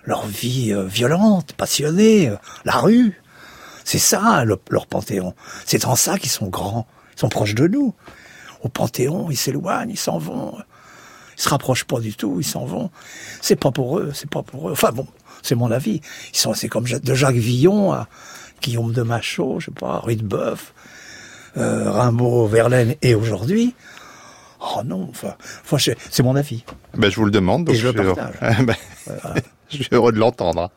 leur vie euh, violente, passionnée, euh, la rue. C'est ça leur panthéon. C'est en ça qu'ils sont grands, ils sont proches de nous au Panthéon, ils s'éloignent, ils s'en vont. Ils se rapprochent pas du tout, ils s'en vont. C'est pas pour eux, c'est pas pour eux. Enfin bon, c'est mon avis. Ils sont, c'est comme de Jacques Villon à Guillaume de Machaut, je sais pas, Ruy de Boeuf, euh, Rimbaud, Verlaine et aujourd'hui. Oh non, enfin, c'est mon avis. Ben, je vous le demande. Donc et je, le partage. [laughs] Ben, [laughs] je suis heureux de l'entendre.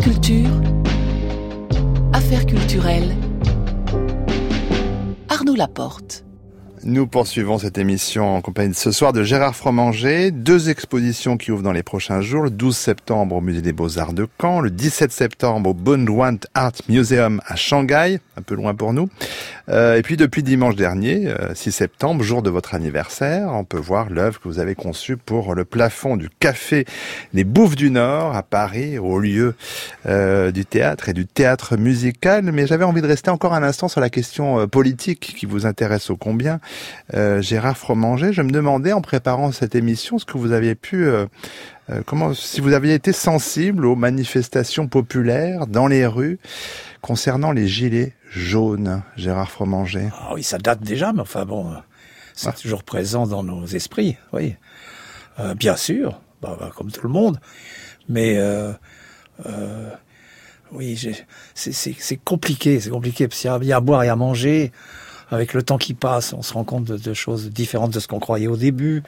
Culture, Affaires culturelles, Arnaud Laporte. Nous poursuivons cette émission en compagnie de ce soir de Gérard Fromanger. Deux expositions qui ouvrent dans les prochains jours. Le 12 septembre au Musée des Beaux-Arts de Caen. Le 17 septembre au Bunwant Art Museum à Shanghai. Un peu loin pour nous. Euh, et puis depuis dimanche dernier, 6 euh, septembre, jour de votre anniversaire, on peut voir l'œuvre que vous avez conçue pour le plafond du Café des Bouffes du Nord à Paris, au lieu euh, du théâtre et du théâtre musical. Mais j'avais envie de rester encore un instant sur la question politique qui vous intéresse au combien. Euh, Gérard Fromanger. Je me demandais en préparant cette émission ce que vous aviez pu, euh, euh, comment, si vous aviez été sensible aux manifestations populaires dans les rues concernant les gilets jaunes, Gérard Fromanger. Ah oui, ça date déjà, mais enfin bon, c'est ah. toujours présent dans nos esprits, oui. bien sûr, bah, bah, comme tout le monde, mais oui, c'est compliqué, c'est compliqué parce qu'il y a à boire et à manger avec le temps qui passe, on se rend compte de, choses différentes de ce qu'on croyait au début.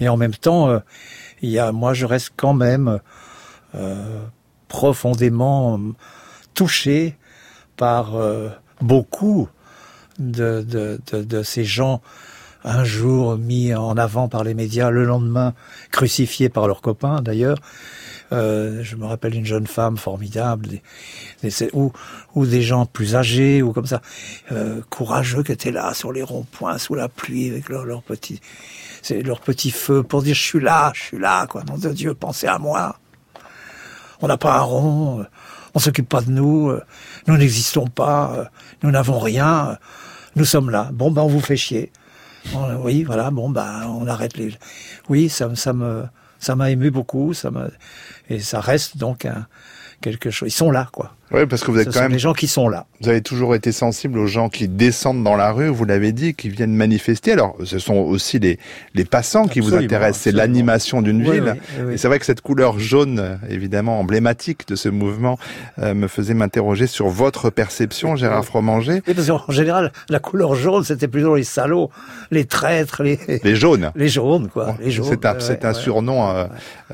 Et en même temps, euh, il y a, moi, je reste quand même euh, profondément touché par euh, beaucoup de, ces gens un jour mis en avant par les médias, le lendemain crucifiés par leurs copains d'ailleurs, euh, je me rappelle une jeune femme formidable, ou, ou des gens plus âgés, ou comme ça, euh, courageux qui étaient là sur les ronds-points sous la pluie avec leur, leur petit, leur petit feu pour dire je suis là, je suis là, quoi. Nom de Dieu, pensez à moi. On n'a pas un rond, on s'occupe pas de nous, euh, nous n'existons pas, euh, nous n'avons rien, euh, nous sommes là. Bon, ben on vous fait chier. Oui, voilà, bon, ben on arrête les. Oui, ça, ça me, ça m'a ému beaucoup, ça et ça reste donc un, quelque chose. Ils sont là, quoi. Oui, parce que vous êtes Ce quand même des gens qui sont là. Vous avez toujours été sensible aux gens qui descendent dans la rue, vous l'avez dit, qui viennent manifester. Alors, ce sont aussi les, les passants qui vous intéressent. C'est l'animation d'une Oui, ville. oui, oui. Et c'est vrai que cette couleur jaune, évidemment emblématique de ce mouvement, euh, me faisait m'interroger sur votre perception, Gérard Fromanger. Oui, parce qu'en général, la couleur jaune, c'était plutôt les salauds, les traîtres, les, Les jaunes. [laughs] les jaunes, quoi. Les jaunes. C'est un, ouais, un ouais. surnom, euh,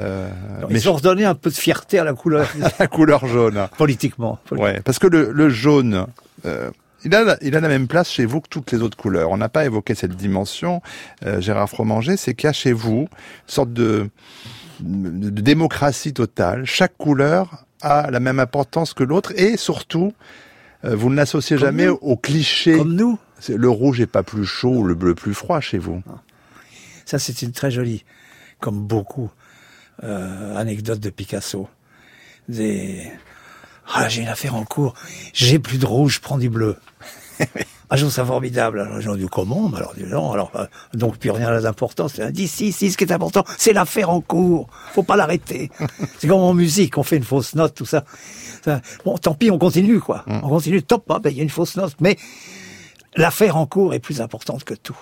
euh, mais Ils ont redonné un peu de fierté à la couleur, [laughs] la couleur jaune. politiquement. Ouais, parce que le, le jaune, euh, il a, la- il a la même place chez vous que toutes les autres couleurs. On n'a pas évoqué cette dimension, euh, Gérard Fromanger, c'est qu'il y a chez vous une sorte de, de démocratie totale. Chaque couleur a la même importance que l'autre et surtout, euh, vous ne l'associez Comme jamais nous. au cliché. Comme nous. Le rouge est pas plus chaud ou le bleu plus froid chez vous. Ça, c'est une très jolie, comme beaucoup, euh, anecdote de Picasso. Des... Ah, j'ai une affaire en cours. J'ai plus de rouge, je prends du bleu. [laughs] ah, je trouve ça formidable. Alors, j'ai dit, comment? Alors, dis non, alors, euh, donc, plus rien n'a d'importance. C'est dit, si, si, ce qui est important, c'est l'affaire en cours. Faut pas l'arrêter. [laughs] c'est comme en musique, on fait une fausse note, tout ça. Ça- Bon, tant pis, on continue, quoi. On continue, top, ah, ben, il y a une fausse note. Mais l'affaire en cours est plus importante que tout.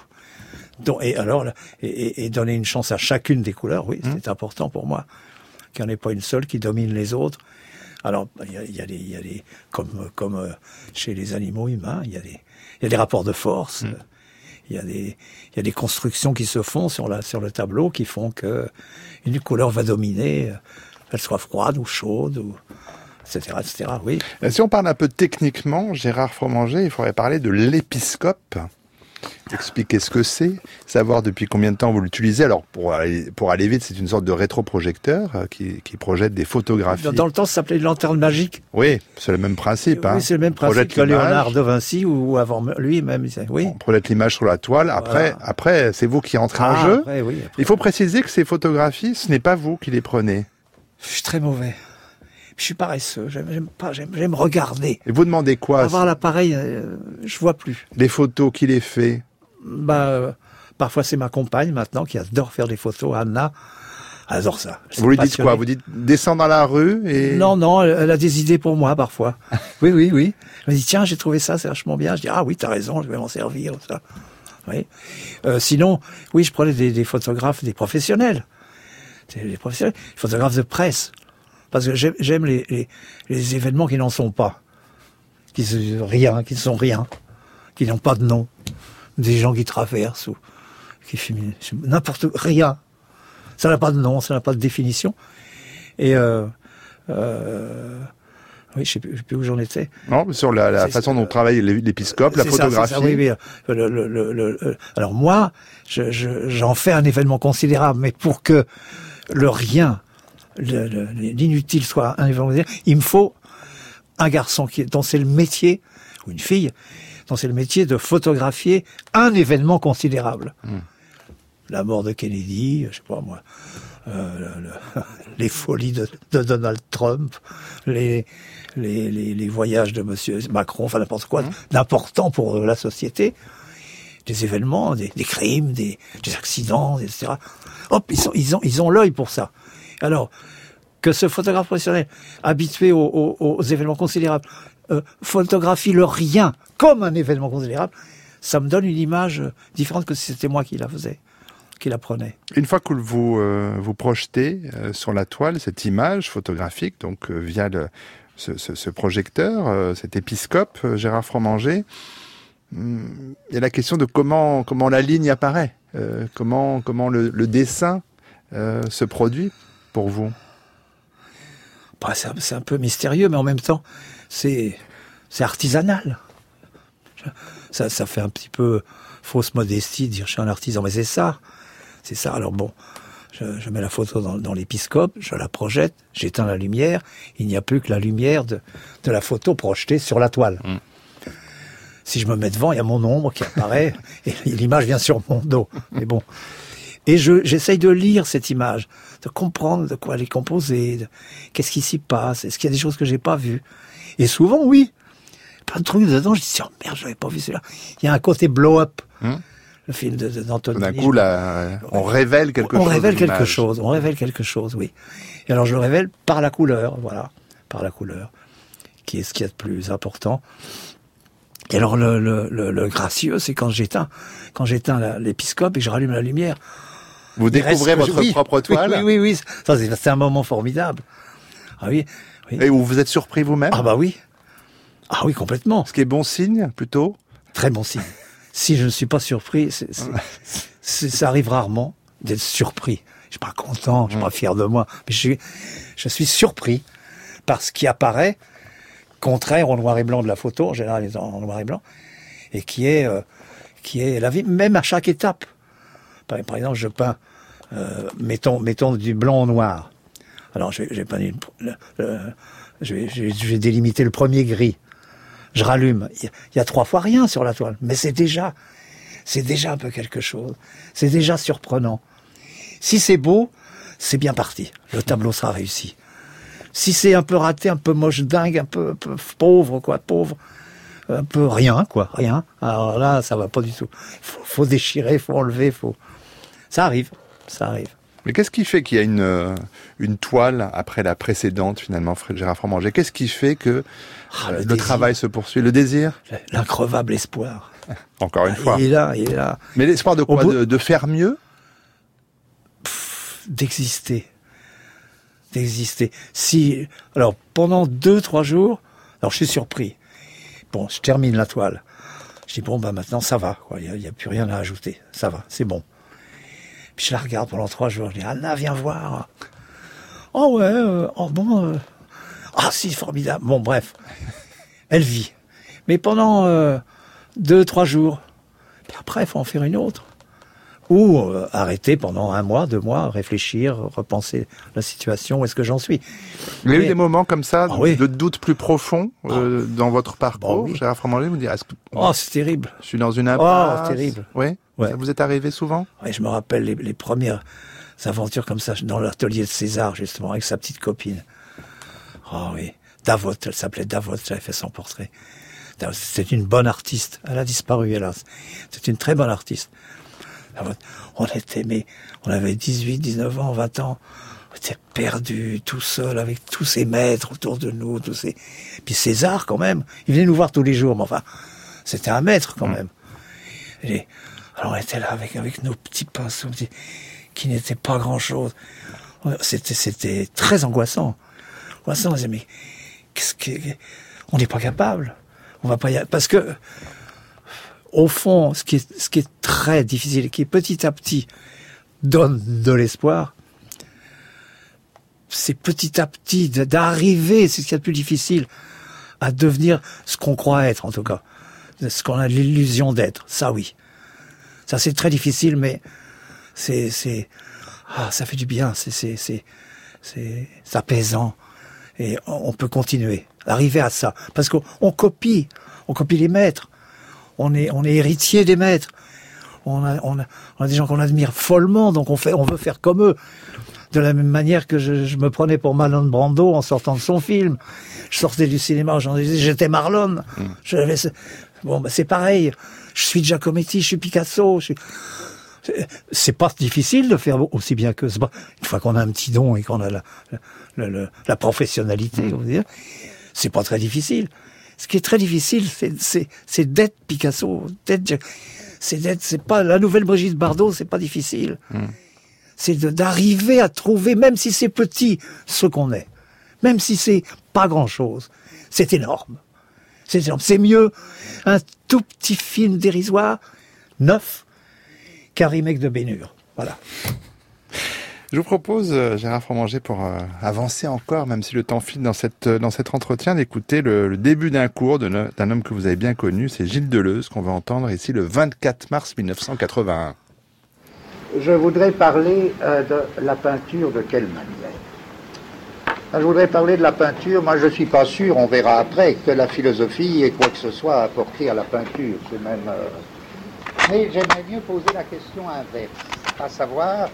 Donc, et alors, et, donner une chance à chacune des couleurs, oui, c'est important pour moi. Qu'il n'y en ait pas une seule qui domine les autres. Alors, il y a, il y a des, il y a des, comme, comme euh, chez les animaux humains, il y a des, il y a des rapports de force. euh, Il y a des, il y a des constructions qui se font sur la, sur le tableau qui font que une couleur va dominer, euh, qu'elle soit froide ou chaude ou, etc., etc., oui. Si on parle un peu techniquement, Gérard Fromanger, il faudrait parler de l'épiscope. Expliquer ce que c'est, savoir depuis combien de temps vous l'utilisez. Alors, pour aller, pour aller vite, c'est une sorte de rétroprojecteur euh, qui, qui projette des photographies. Dans, dans le temps, ça s'appelait une lanterne magique. Oui, c'est le même principe. hein. Oui, c'est le même principe que Léonard de Vinci ou avant lui même. Oui. On projette l'image sur la toile. Après, Voilà. après, c'est vous qui entrez en Ah, jeu. après, oui, après. Il faut préciser que ces photographies, ce n'est pas vous qui les prenez. Je suis très mauvais. Je suis paresseux. J'aime pas. J'aime regarder. Et vous demandez quoi Avoir l'appareil, euh, je vois plus. Les photos, qui les fait Bah, euh, parfois c'est ma compagne maintenant qui adore faire des photos. Anna adore ça. Vous lui dites quoi? Vous dites descends dans la rue et Non, non, elle, elle a des idées pour moi parfois. [laughs] oui, oui, oui. Elle me dit tiens, j'ai trouvé ça, c'est vachement bien. Je dis ah oui, t'as raison, je vais m'en servir. Ça. Oui. Euh, sinon, oui, je prenais des, des photographes, des professionnels, des, des professionnels, des photographes de presse, parce que j'aime- les, les, les événements qui n'en sont pas, qui se, rien, qui ne sont rien, qui n'ont pas de nom, des gens qui traversent ou qui fument n'importe rien. Ça n'a pas de nom, ça n'a pas de définition. Et euh, euh, oui, je sais je sais plus où j'en étais. Non, sur la, façon dont travaille l'é- l'épiscope, la ça, photographie. ça, oui, oui. Le- le- le- le- le- alors moi, je- je- j'en fais un événement considérable, mais pour que le rien, l'inutile soit un événement il me faut un garçon qui, dont c'est le métier, ou une fille, dont c'est le métier de photographier un événement considérable. La mort de Kennedy, je sais pas moi, euh, le- le- [laughs] les folies de, de Donald Trump, les, les, les, les voyages de Monsieur Macron, enfin n'importe quoi d'important pour la société, des événements, des, des crimes, des, des accidents, etc. Hop, ils, sont, ils ont, ils ont l'œil pour ça. Alors, que ce photographe professionnel, habitué aux, événements considérables, euh, photographie le rien comme un événement considérable, ça me donne une image différente que si c'était moi qui la faisais, qui la prenais. Une fois que vous euh, vous projetez euh, sur la toile cette image photographique, donc euh, via ce, projecteur, euh, cet épiscope, euh, Gérard Fromanger, hum, il y a la question de comment comment la ligne apparaît, euh, comment comment le, dessin euh, se produit pour vous? Bah, c'est un- peu mystérieux, mais en même temps, c'est artisanal. Ça, ça fait un petit peu fausse modestie de dire je suis un artisan, mais c'est ça. C'est ça. Alors bon, je, je mets la photo dans, dans l'épiscope, je la projette, j'éteins la lumière, il n'y a plus que la lumière de, de la photo projetée sur la toile. Si je me mets devant, il y a mon ombre qui apparaît [laughs] et l'image vient sur mon dos. Mais bon. Et je, j'essaye de lire cette image, de comprendre de quoi elle est composée, de- qu'est-ce qui s'y passe, est-ce qu'il y a des choses que j'ai pas vues. Et souvent, oui, plein de trucs dedans, je dis, oh merde, j'avais pas vu celui-là. Il y a un côté blow-up, Hum. le film de, d'Anthony. D'un coup, là, on révèle quelque on chose. révèle quelque chose, on révèle quelque chose, oui. Et alors je le révèle par la couleur, voilà, par la couleur, qui est ce qu'il y a de plus important. Et alors le, le, le, le gracieux, c'est quand j'éteins, quand j'éteins l'épiscope et je rallume la lumière. Vous découvrez votre oui, propre toile. Oui, oui, oui. Ça, c'est, un moment formidable. Ah oui, oui. Et où vous êtes surpris vous-même Ah bah oui. Ah oui, complètement. Ce qui est bon signe, plutôt Très bon signe. si je ne suis pas surpris, ça arrive rarement d'être surpris. Je suis pas content, je suis pas fier de moi, mais je suis, je suis surpris par ce qui apparaît contraire au noir et blanc de la photo, en général, en noir et blanc, et qui est, euh, qui est la vie, même à chaque étape. Par, exemple, je peins, euh, mettons, du blanc au noir. Alors, je vais, je délimiter le premier gris. Je rallume. Il y, a- trois fois rien sur la toile, mais c'est déjà, c'est déjà un peu quelque chose. C'est déjà surprenant. Si c'est beau, c'est bien parti. Le tableau sera réussi. Si c'est un peu raté, un peu moche dingue, un peu, un peu pauvre, quoi, pauvre, un peu rien, quoi, rien. Alors là, ça va pas du tout. Faut, faut déchirer, faut enlever, faut. Ça arrive, ça arrive. Mais qu'est-ce qui fait qu'il y a une, euh, une toile après la précédente, finalement, Gérard Fromanger Qu'est-ce qui fait que Ah, euh, le le, désir. travail se poursuit? Le désir? L'increvable espoir. [laughs] Encore une Ah, fois. Il est là, il est là. Mais l'espoir de quoi? bout- de, de faire mieux? D'exister. D'exister. Si, alors, pendant deux, trois jours, alors je suis surpris. Bon, je termine la toile. Je dis, bon, bah maintenant, ça va. Il n'y a, plus rien à ajouter. Ça va, c'est bon. Puis je la regarde pendant trois jours. Je dis, Anna, viens voir. Oh ouais, euh, oh bon. euh, ah si, formidable. Bon, bref. Elle vit. Mais pendant euh, deux, trois jours. Puis après, il faut en faire une autre ou euh, arrêter pendant un mois, deux mois, réfléchir, repenser la situation, où est-ce que j'en suis. Il y a eu des moments comme ça, Ah oui. de doute plus profond euh, dans votre parcours, Bah oui. Gérard Fromanger Vous dire, est-ce que Oh, c'est terrible. je suis dans une impasse Oh, terrible. Oui Ouais. Ça vous est arrivé souvent? Ouais, je me rappelle les, les premières aventures comme ça dans l'atelier de César, justement, avec sa petite copine. Oh oui, Davot, elle s'appelait Davot, j'avais fait son portrait. C'était une bonne artiste. Elle a disparu, hélas. C'était une très bonne artiste. Davot, On était, mais on avait 18, 19 ans, 20 ans. On était perdus, tout seul, avec tous ces maîtres autour de nous, tous ces... Puis César, quand même, il venait nous voir tous les jours, mais enfin, c'était un maître, quand même. Et alors on était là avec, avec nos petits pinceaux petits- qui n'étaient pas grand-chose. C'était, c'était très angoissant. Angoissant, on disait, mais qu'est-ce que... On n'est pas capable. On va pas y... Parce que, au fond, ce qui, est, ce qui est très difficile, et qui petit à petit donne de l'espoir, c'est petit à petit de- d'arriver, c'est ce qui est le plus difficile, à devenir ce qu'on croit être, en tout cas. Ce qu'on a l'illusion d'être. Ça, oui. Ça, c'est très difficile, mais c'est, c'est, ah, ça fait du bien. C'est, c'est, c'est, c'est, apaisant. Et on peut continuer. Arriver à ça. Parce qu'on on copie. On copie les maîtres. On est, on est héritier des maîtres. On a, on a, on a des gens qu'on admire follement, donc on fait, on veut faire comme eux. De la même manière que je, je me prenais pour Marlon Brando en sortant de son film. Je sortais du cinéma, j'en disais, j'étais Marlon. Ce- Bon, bah, c'est pareil. Je suis Giacometti, je suis Picasso. je suis- C'est- pas difficile de faire aussi bien que pas- Une fois qu'on a un petit don et qu'on a la, la, la- la professionnalité, on va dire, c'est pas très difficile. Ce qui est très difficile, c'est- c'est c'est d'être Picasso, d'être, c'est d'être, c'est pas la nouvelle Brigitte Bardot, c'est pas difficile. C'est de- d'arriver à trouver, même si c'est petit, ce qu'on est, même si c'est pas grand chose, c'est énorme. C'est énorme. C'est mieux un tout petit film dérisoire, neuf, qu'un remake de Bénure. Voilà. Je vous propose, euh, Gérard Fromanger, pour euh, avancer encore, même si le temps file dans, cette, euh, dans cet entretien, d'écouter le, début d'un cours d'un homme que vous avez bien connu, c'est Gilles Deleuze, qu'on va entendre ici le 24 mars 1981. Je voudrais parler de la peinture de quelle manière? Ah, Je voudrais parler de la peinture. Moi, je ne suis pas sûr, on verra après, que la philosophie ait quoi que ce soit à à la peinture. C'est même, Mais j'aimerais mieux poser la question inverse, à savoir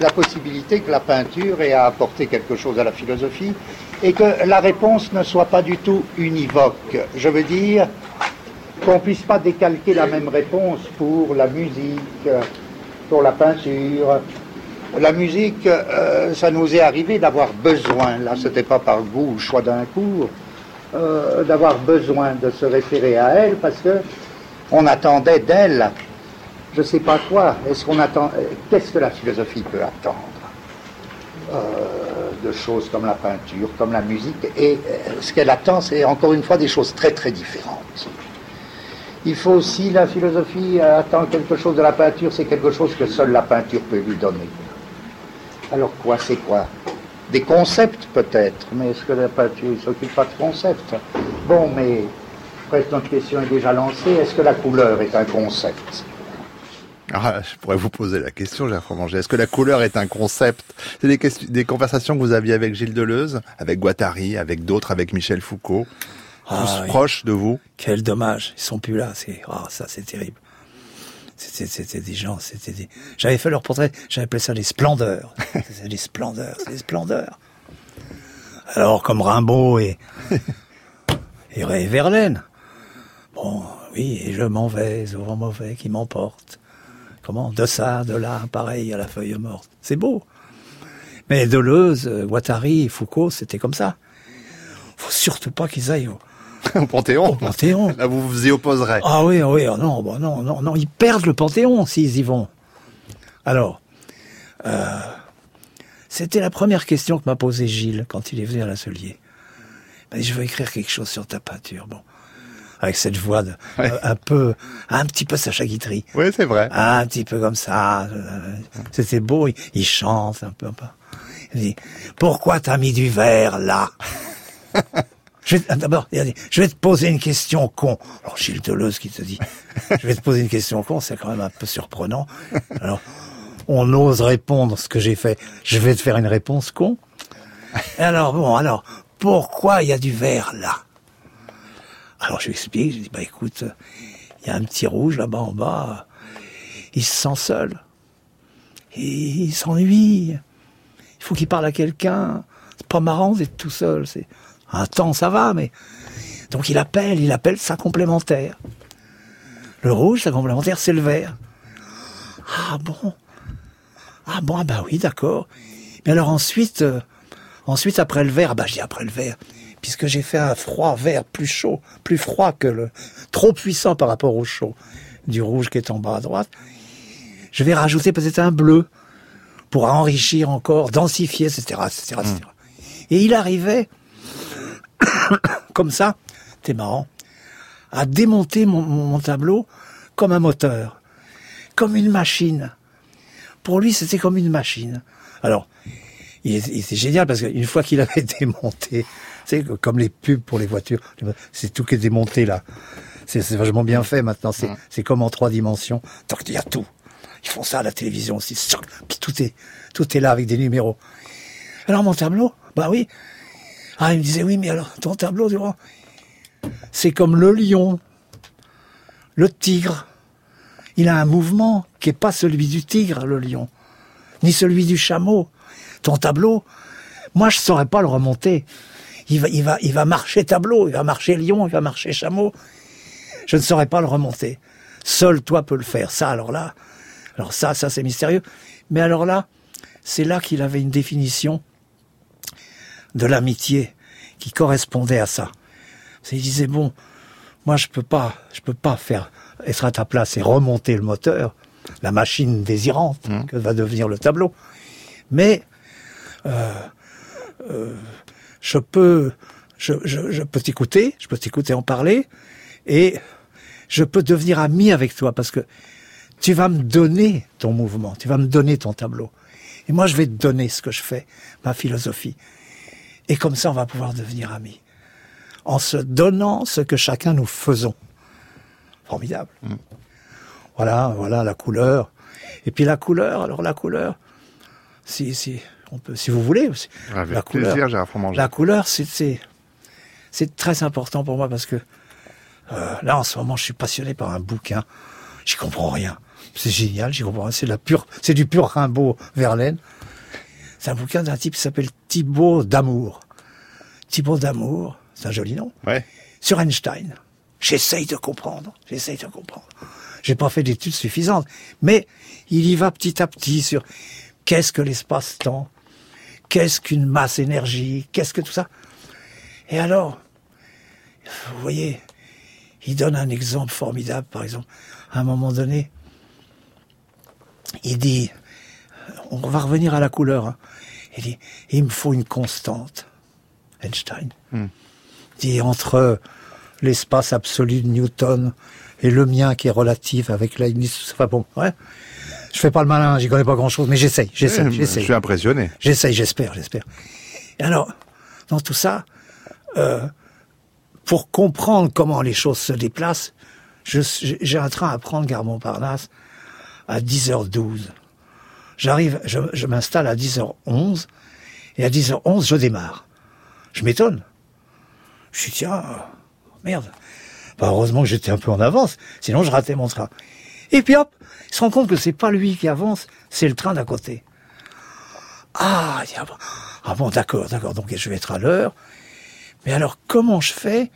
la possibilité que la peinture ait à apporter quelque chose à la philosophie et que la réponse ne soit pas du tout univoque. Je veux dire qu'on ne puisse pas décalquer la même réponse pour la musique, pour la peinture. La musique, euh, ça nous est arrivé d'avoir besoin, là c'était pas par goût ou choix d'un cours, euh, d'avoir besoin de se référer à elle parce que on attendait d'elle, je sais pas quoi. Est-ce qu'on attend Qu'est-ce que la philosophie peut attendre euh, de choses comme la peinture, comme la musique? Et ce qu'elle attend, c'est encore une fois des choses très très différentes. Il faut aussi, la philosophie attend quelque chose de la peinture, c'est quelque chose que seule la peinture peut lui donner. Alors quoi, c'est quoi? Des concepts peut-être, mais est-ce que la peinture ne s'occupe pas de concepts? Bon, mais presque notre question est déjà lancée, est-ce que la couleur est un concept? Ah, je pourrais vous poser la question, Gérard Fromanger. Est-ce que la couleur est un concept? C'est des, des, conversations que vous aviez avec Gilles Deleuze, avec Guattari, avec d'autres, avec Michel Foucault, ah, tous proches de vous. Quel dommage, ils sont plus là. C'est oh, ça, c'est terrible. C'était des gens, c'était des... J'avais fait leur portrait, j'avais appelé ça les splendeurs. [laughs] c'est des splendeurs, c'est des splendeurs. Alors, comme Rimbaud et, et Verlaine. Bon, oui, et je m'en vais au vent mauvais qui m'emporte. Comment De ça, de là, pareil à la feuille morte. C'est beau. Mais Deleuze, Guattari, Foucault, c'était comme ça. Faut surtout pas qu'ils aillent au, [laughs] au Panthéon. Au Panthéon. Là, vous vous y opposerez. Ah oui, oui, oh non, bon, non, non, non, ils perdent le Panthéon s'ils y vont. Alors, euh, c'était la première question que m'a posée Gilles quand il est venu à l'atelier. Il je veux écrire quelque chose sur ta peinture. Bon, avec cette voix de, euh, un peu, un petit peu Sacha Guitry. Oui, c'est vrai. Un petit peu comme ça. Euh, c'était beau. Il, chante un peu. Il dit, pourquoi t'as mis du verre là? [laughs] Je vais, d'abord, je vais te poser une question con. Alors, Gilles Deleuze qui te dit, je vais te poser une question con, c'est quand même un peu surprenant. Alors, on ose répondre ce que j'ai fait. Je vais te faire une réponse con. Alors, bon, alors, pourquoi il y a du vert là? Alors, je lui explique, je dis, bah écoute, il y a un petit rouge là-bas en bas, il se sent seul. il s'ennuie. Il faut qu'il parle à quelqu'un. C'est pas marrant d'être tout seul. C'est un temps, ça va, mais... Donc il appelle, il appelle sa complémentaire. Le rouge, sa complémentaire, c'est le vert. Ah bon? Ah bon, ah bah oui, d'accord. Mais alors ensuite, euh, ensuite après le vert, ah bah j'ai après le vert, puisque j'ai fait un froid vert plus chaud, plus froid que le... trop puissant par rapport au chaud du rouge qui est en bas à droite, je vais rajouter peut-être un bleu pour enrichir encore, densifier, etc., etc., etc. Et il arrivait [coughs] comme ça, c'est marrant, à démonter mon, tableau comme un moteur, comme une machine. Pour lui, c'était comme une machine. Alors, il était génial parce qu'une fois qu'il [laughs] avait démonté, c'est comme les pubs pour les voitures, c'est tout qui est démonté là. C'est vachement bien fait maintenant. C'est comme en trois dimensions. Donc il y a tout. Ils font ça à la télévision aussi. Puis tout est tout est là avec des numéros. Alors mon tableau, bah oui, ah, il me disait, oui, mais alors, ton tableau, tu vois, c'est comme le lion, le tigre. Il a un mouvement qui n'est pas celui du tigre, le lion, ni celui du chameau. Ton tableau, moi, je ne saurais pas le remonter. Il va, il, va, il va marcher tableau, il va marcher lion, il va marcher chameau. Je ne saurais pas le remonter. Seul toi peux le faire. Ça, alors là, alors ça, ça c'est mystérieux. Mais alors là, c'est là qu'il avait une définition de l'amitié qui correspondait à ça. Il disait bon, moi je peux pas, je peux pas faire être à ta place et remonter le moteur, la machine désirante mmh. que va devenir le tableau, mais euh, euh, je peux, je, je peux t'écouter, je peux t'écouter en parler et je peux devenir ami avec toi parce que tu vas me donner ton mouvement, tu vas me donner ton tableau. Et moi, je vais te donner ce que je fais, ma philosophie. Et comme ça, on va pouvoir devenir amis. En se donnant ce que chacun nous faisons. Formidable. Mm. Voilà, voilà la couleur. Et puis la couleur, alors la couleur, si, si, on peut, si vous voulez, la couleur, la couleur, c'est, c'est très important pour moi parce que euh, là, en ce moment, je suis passionné par un bouquin. J'y comprends rien. C'est génial, j'y comprends rien. C'est la pure, c'est du pur Rimbaud Verlaine. C'est un bouquin d'un type qui s'appelle Thibaut d'Amour. Thibaut d'Amour, c'est un joli nom. Ouais. Sur Einstein. J'essaye de comprendre. J'essaye de comprendre. J'ai pas fait d'études suffisantes, mais il y va petit à petit sur qu'est-ce que l'espace-temps, qu'est-ce qu'une masse énergie, qu'est-ce que tout ça? Et alors, vous voyez, il donne un exemple formidable, par exemple. À un moment donné, il dit, on va revenir à la couleur, hein. il dit, il me faut une constante, Einstein. Hmm. Il dit, entre l'espace absolu de Newton et le mien qui est relatif avec Leibniz, enfin bon, ouais. Je fais pas le malin, j'y connais pas grand chose, mais j'essaye, j'essaye, j'essaye. Je suis impressionné. J'essaye, j'espère, j'espère. Et alors, dans tout ça, euh, pour comprendre comment les choses se déplacent, j'ai un train à prendre gare Montparnasse à 10h12. J'arrive, je, je m'installe à 10h11, et à 10h11, je démarre. Je m'étonne. Je suis tiens, merde. Bah, heureusement que j'étais un peu en avance, sinon je ratais mon train. Et puis hop, se rend compte que c'est pas lui qui avance, c'est le train d'à côté. Ah, il ah bon, d'accord, d'accord, donc je vais être à l'heure. Mais alors, comment je fais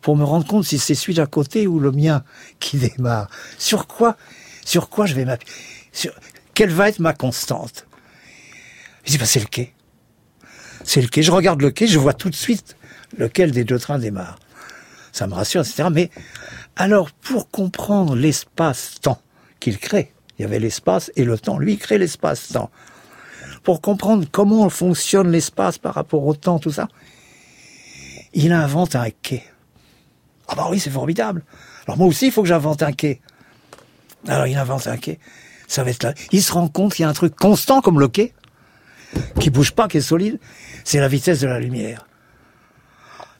pour me rendre compte si c'est celui d'à côté ou le mien qui démarre? Sur quoi Sur quoi je vais m'appuyer? Sur Quelle va être ma constante? Je dis, bah, c'est le quai. C'est le quai. Je regarde le quai, je vois tout de suite lequel des deux trains démarre. Ça me rassure, etc. Mais alors, pour comprendre l'espace-temps qu'il crée, il y avait l'espace et le temps. Lui, crée l'espace-temps. Pour comprendre comment fonctionne l'espace par rapport au temps, tout ça, il invente un quai. Ah bah oui, c'est formidable. Alors moi aussi, il faut que j'invente un quai. Alors il invente un quai. Ça va là. Il se rend compte qu'il y a un truc constant comme le quai, qui bouge pas, qui est solide. C'est la vitesse de la lumière.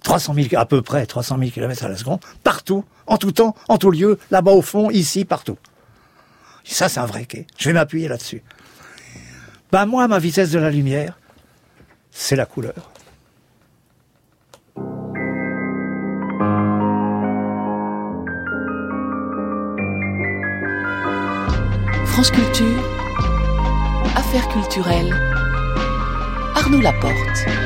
300 000, à peu près 300 000 km à la seconde, partout, en tout temps, en tout lieu, là-bas au fond, ici, partout. Ça, c'est un vrai quai. Je vais m'appuyer là-dessus. Ben moi, ma vitesse de la lumière, c'est la couleur. France Culture, Affaires culturelles, Arnaud Laporte.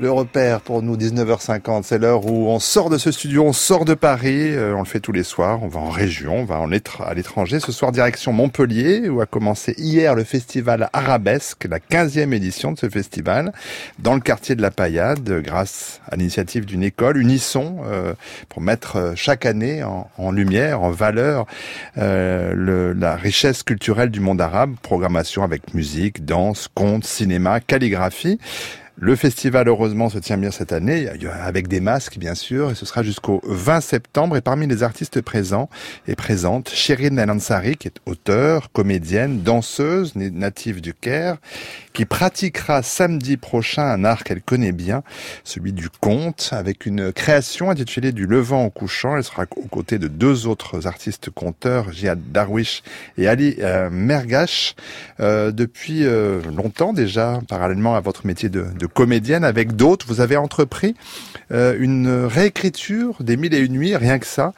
Le repère pour nous, 19h50, c'est l'heure où on sort de ce studio, on sort de Paris, euh, on le fait tous les soirs, on va en région, on va à l'étranger. Ce soir, direction Montpellier, où a commencé hier le festival Arabesque, la 15e édition de ce festival, dans le quartier de la Paillade, grâce à l'initiative d'une école, Unisson, euh, pour mettre euh, chaque année en, lumière, en valeur, euh, la richesse culturelle du monde arabe, programmation avec musique, danse, contes, cinéma, calligraphie. Le festival, heureusement, se tient bien cette année, avec des masques, bien sûr, et ce sera jusqu'au 20 septembre. Et parmi les artistes présents et présentes, Shirin El Ansari, qui est auteure, comédienne, danseuse, native du Caire, qui pratiquera samedi prochain un art qu'elle connaît bien, celui du conte, avec une création intitulée Du levant au couchant. Elle sera aux côtés de deux autres artistes conteurs, Jihad Darwish et Ali euh, Mergash, euh, depuis euh, longtemps déjà, parallèlement à votre métier de, de comédienne, avec d'autres. Vous avez entrepris euh, une réécriture des Mille et Une Nuits, rien que ça.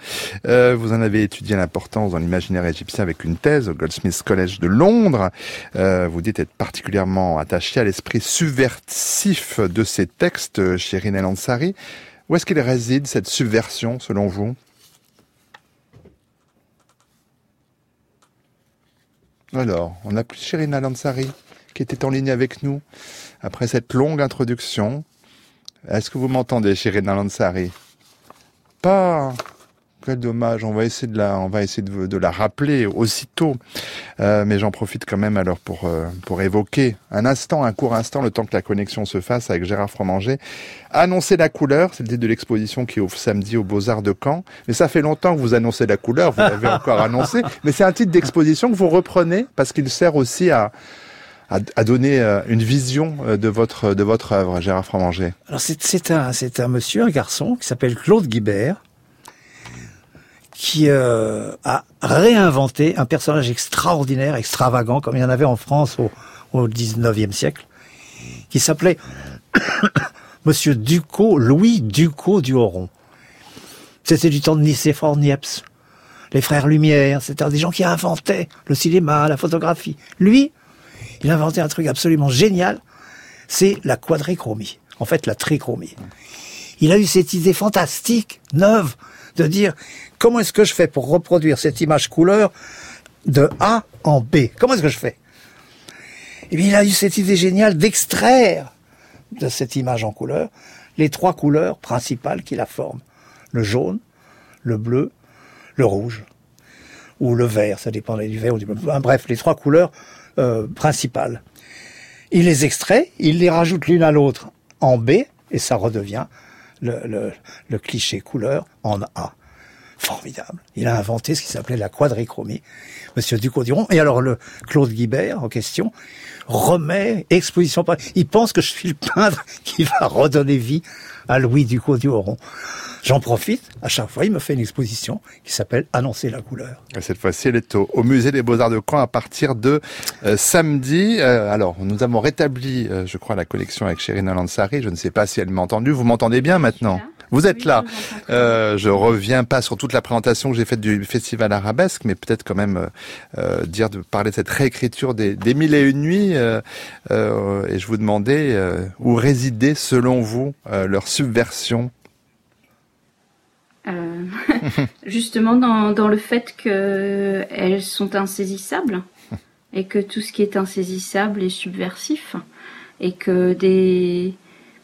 Euh, vous en avez étudié l'importance dans l'imaginaire égyptien avec une thèse au Goldsmiths College de Londres. Euh, vous dites être particulièrement attaché à l'esprit subversif de ces textes, Shirin El Ansari. Où est-ce qu'il réside cette subversion, selon vous? Alors, on a plus Shirin El Ansari qui était en ligne avec nous après cette longue introduction. Est-ce que vous m'entendez, Shirin El Ansari Pas. Quel dommage. On va essayer de la, on va essayer de, de la rappeler aussitôt. Euh, mais j'en profite quand même alors pour euh, pour évoquer un instant, un court instant, le temps que la connexion se fasse avec Gérard Fromanger. Annoncer la couleur, c'est le titre de l'exposition qui ouvre samedi aux Beaux Arts de Caen. Mais ça fait longtemps que vous annoncez la couleur. Vous l'avez [laughs] encore annoncé. Mais c'est un titre d'exposition que vous reprenez parce qu'il sert aussi à à, à donner euh, une vision euh, de votre de votre œuvre, Gérard Fromanger. Alors c'est un monsieur, un garçon qui s'appelle Claude Guibert, qui euh, a réinventé un personnage extraordinaire, extravagant, comme il y en avait en France au, au 19e siècle, qui s'appelait [coughs] Monsieur Ducos, Louis Ducos du Horon. C'était du temps de Nicéphore Niepce, les frères Lumière, c'était des gens qui inventaient le cinéma, la photographie. Lui, il a inventé un truc absolument génial, c'est la quadrichromie, en fait la trichromie. Il a eu cette idée fantastique, neuve, de dire comment est-ce que je fais pour reproduire cette image couleur de A en B? Comment est-ce que je fais? Et bien il a eu cette idée géniale d'extraire de cette image en couleur les trois couleurs principales qui la forment. Le jaune, le bleu, le rouge. Ou le vert, ça dépendait du vert ou du bleu. Bref, les trois couleurs euh. Il les extrait, il les rajoute l'une à l'autre en B, et ça redevient le, le, cliché couleur en A. Formidable. Il a inventé ce qui s'appelait la quadrichromie, Monsieur Ducaudiron. Et alors le Claude Guibert, en question, remet exposition. Il pense que je suis le peintre [laughs] qui va redonner vie à Louis Ducaudiron. J'en profite, à chaque fois, il me fait une exposition qui s'appelle Annoncer la couleur. cette fois-ci, elle est au, Musée des Beaux-Arts de Caen à partir de euh, samedi. Euh, alors, nous avons rétabli, euh, je crois, la collection avec Chérina Lansari. Je ne sais pas si elle m'a entendu. Vous m'entendez bien maintenant? Vous êtes là. Euh, je reviens pas sur toute la présentation que j'ai faite du festival arabesque, mais peut-être quand même euh, dire de parler de cette réécriture des, des mille et une nuits. Euh, et je vous demandais où résidait, selon vous, leur subversion euh, [laughs] justement dans, dans, le fait qu'elles sont insaisissables [laughs] et que tout ce qui est insaisissable est subversif et que des,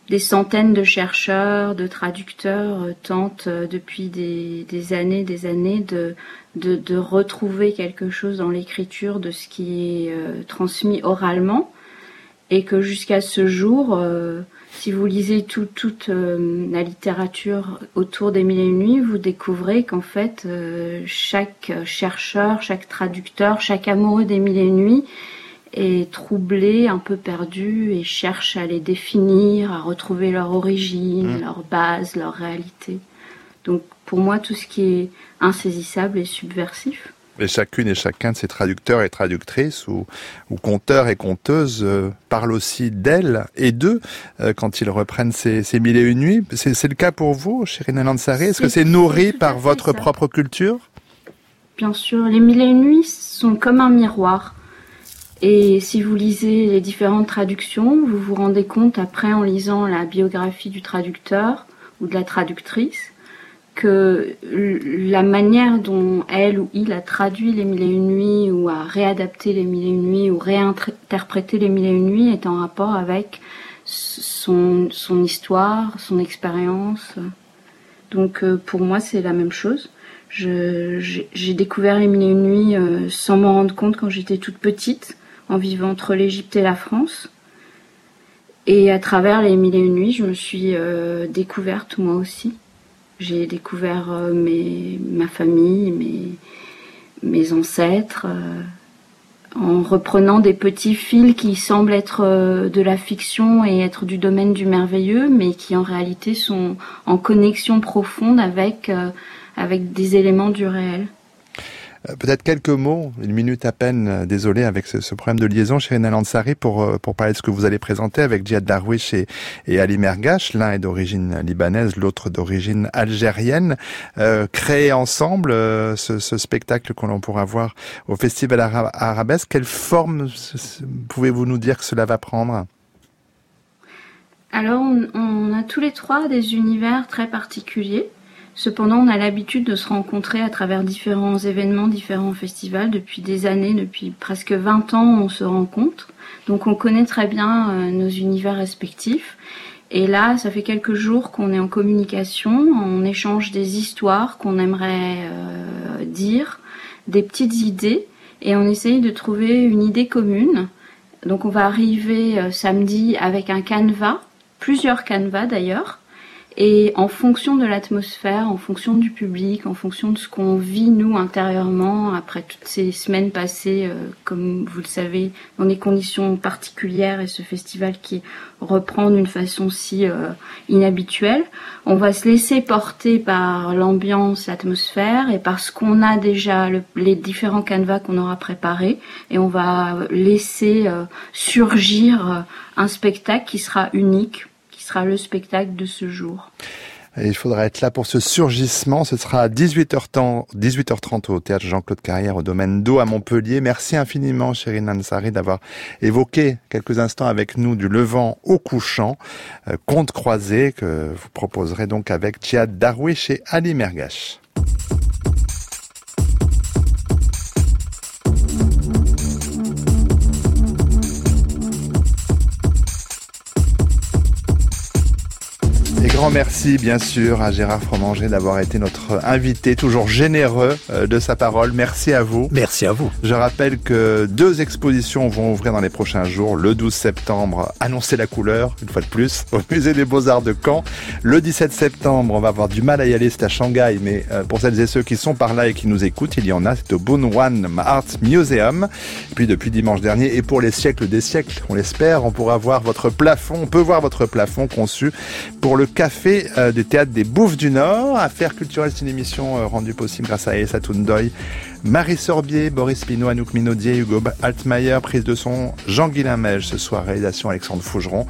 des centaines de chercheurs, de traducteurs euh, tentent euh, depuis des, années, des années de, retrouver quelque chose dans l'écriture de ce qui est transmis oralement. Et que jusqu'à ce jour, si vous lisez toute euh, la littérature autour des mille et une nuits, vous découvrez qu'en fait, euh, chaque chercheur, chaque traducteur, chaque amoureux des mille et une nuits est troublé, un peu perdu et cherche à les définir, à retrouver leur origine, mmh. leur base, leur réalité. Donc pour moi, tout ce qui est insaisissable est subversif. Et chacune et chacun de ces traducteurs et traductrices ou, ou conteurs et conteuses euh, parlent aussi d'elles et d'eux euh, quand ils reprennent ces, ces mille et une nuits. C'est le cas pour vous, Chérine Lansaré Est-ce que c'est nourri par votre propre culture? Bien sûr, les mille et une nuits sont comme un miroir. Et si vous lisez les différentes traductions, vous vous rendez compte après en lisant la biographie du traducteur ou de la traductrice que la manière dont elle ou il a traduit les mille et une nuits ou a réadapté les mille et une nuits ou réinterprété les mille et une nuits est en rapport avec son, histoire, son expérience. Donc euh, pour moi c'est la même chose. J'ai découvert les mille et une nuits euh, sans m'en rendre compte quand j'étais toute petite, en vivant entre l'Égypte et la France. Et à travers les mille et une nuits, je me suis euh, découverte moi aussi. J'ai découvert euh, mes, ma famille, mes, ancêtres, euh, en reprenant des petits fils qui semblent être de la fiction et être du domaine du merveilleux, mais qui en réalité sont en connexion profonde avec, avec des éléments du réel. Euh, peut-être quelques mots, une minute à peine, euh, désolé avec ce, problème de liaison Renan Lansari pour, euh, pour parler de ce que vous allez présenter avec Djihad Darwish et, Ali Mergash. L'un est d'origine libanaise, l'autre d'origine algérienne. Créer ensemble ce, spectacle que l'on pourra voir au Festival Arabesque, quelle forme pouvez-vous nous dire que cela va prendre? Alors, on, a tous les trois des univers très particuliers. Cependant, on a l'habitude de se rencontrer à travers différents événements, différents festivals. Depuis des années, depuis presque 20 ans, on se rencontre. Donc on connaît très bien euh, nos univers respectifs. Et là, ça fait quelques jours qu'on est en communication, on échange des histoires qu'on aimerait euh, dire, des petites idées, et on essaye de trouver une idée commune. Donc on va arriver euh, samedi avec un canevas, plusieurs canevas d'ailleurs, et en fonction de l'atmosphère, en fonction du public, en fonction de ce qu'on vit nous intérieurement après toutes ces semaines passées, euh, comme vous le savez, dans des conditions particulières et ce festival qui reprend d'une façon si euh, inhabituelle, on va se laisser porter par l'ambiance, l'atmosphère et par ce qu'on a déjà, les différents canevas qu'on aura préparés. Et on va laisser euh, surgir un spectacle qui sera unique sera le spectacle de ce jour. Il faudra être là pour ce surgissement. Ce sera à 18h30, 18h30 au théâtre Jean-Claude Carrière au domaine d'eau à Montpellier. Merci infiniment, Chérine Ansari, d'avoir évoqué quelques instants avec nous du levant au couchant, euh, conte croisé que vous proposerez donc avec Tchad Darwish et Ali Mergache. grand merci, bien sûr, à Gérard Fromanger d'avoir été notre invité, toujours généreux euh, de sa parole. Merci à vous. Merci à vous. Je rappelle que deux expositions vont ouvrir dans les prochains jours. Le 12 septembre, annoncer la couleur, une fois de plus, [laughs] au Musée des Beaux-Arts de Caen. Le 17 septembre, on va avoir du mal à y aller, c'est à Shanghai, mais euh, pour celles et ceux qui sont par là et qui nous écoutent, il y en a, c'est au Bunwan Art Museum. Et puis depuis dimanche dernier, et pour les siècles des siècles, on l'espère, on pourra voir votre plafond, on peut voir votre plafond conçu pour le fait euh, du théâtre des Bouffes du Nord. Affaires culturelles, c'est une émission euh, rendue possible grâce à Elsa Tundoy, Marie Sorbier, Boris Pinot, Anouk Minaudier, Hugo Altmaier, prise de son, Jean-Guilain Mège, ce soir réalisation Alexandre Fougeron.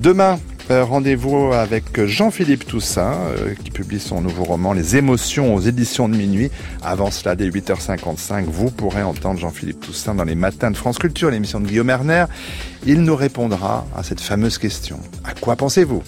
Demain, euh, rendez-vous avec Jean-Philippe Toussaint, qui publie son nouveau roman Les émotions aux éditions de minuit. Avant cela, dès 8h55, vous pourrez entendre Jean-Philippe Toussaint dans les matins de France Culture, l'émission de Guillaume Erner. Il nous répondra à cette fameuse question. À quoi pensez-vous?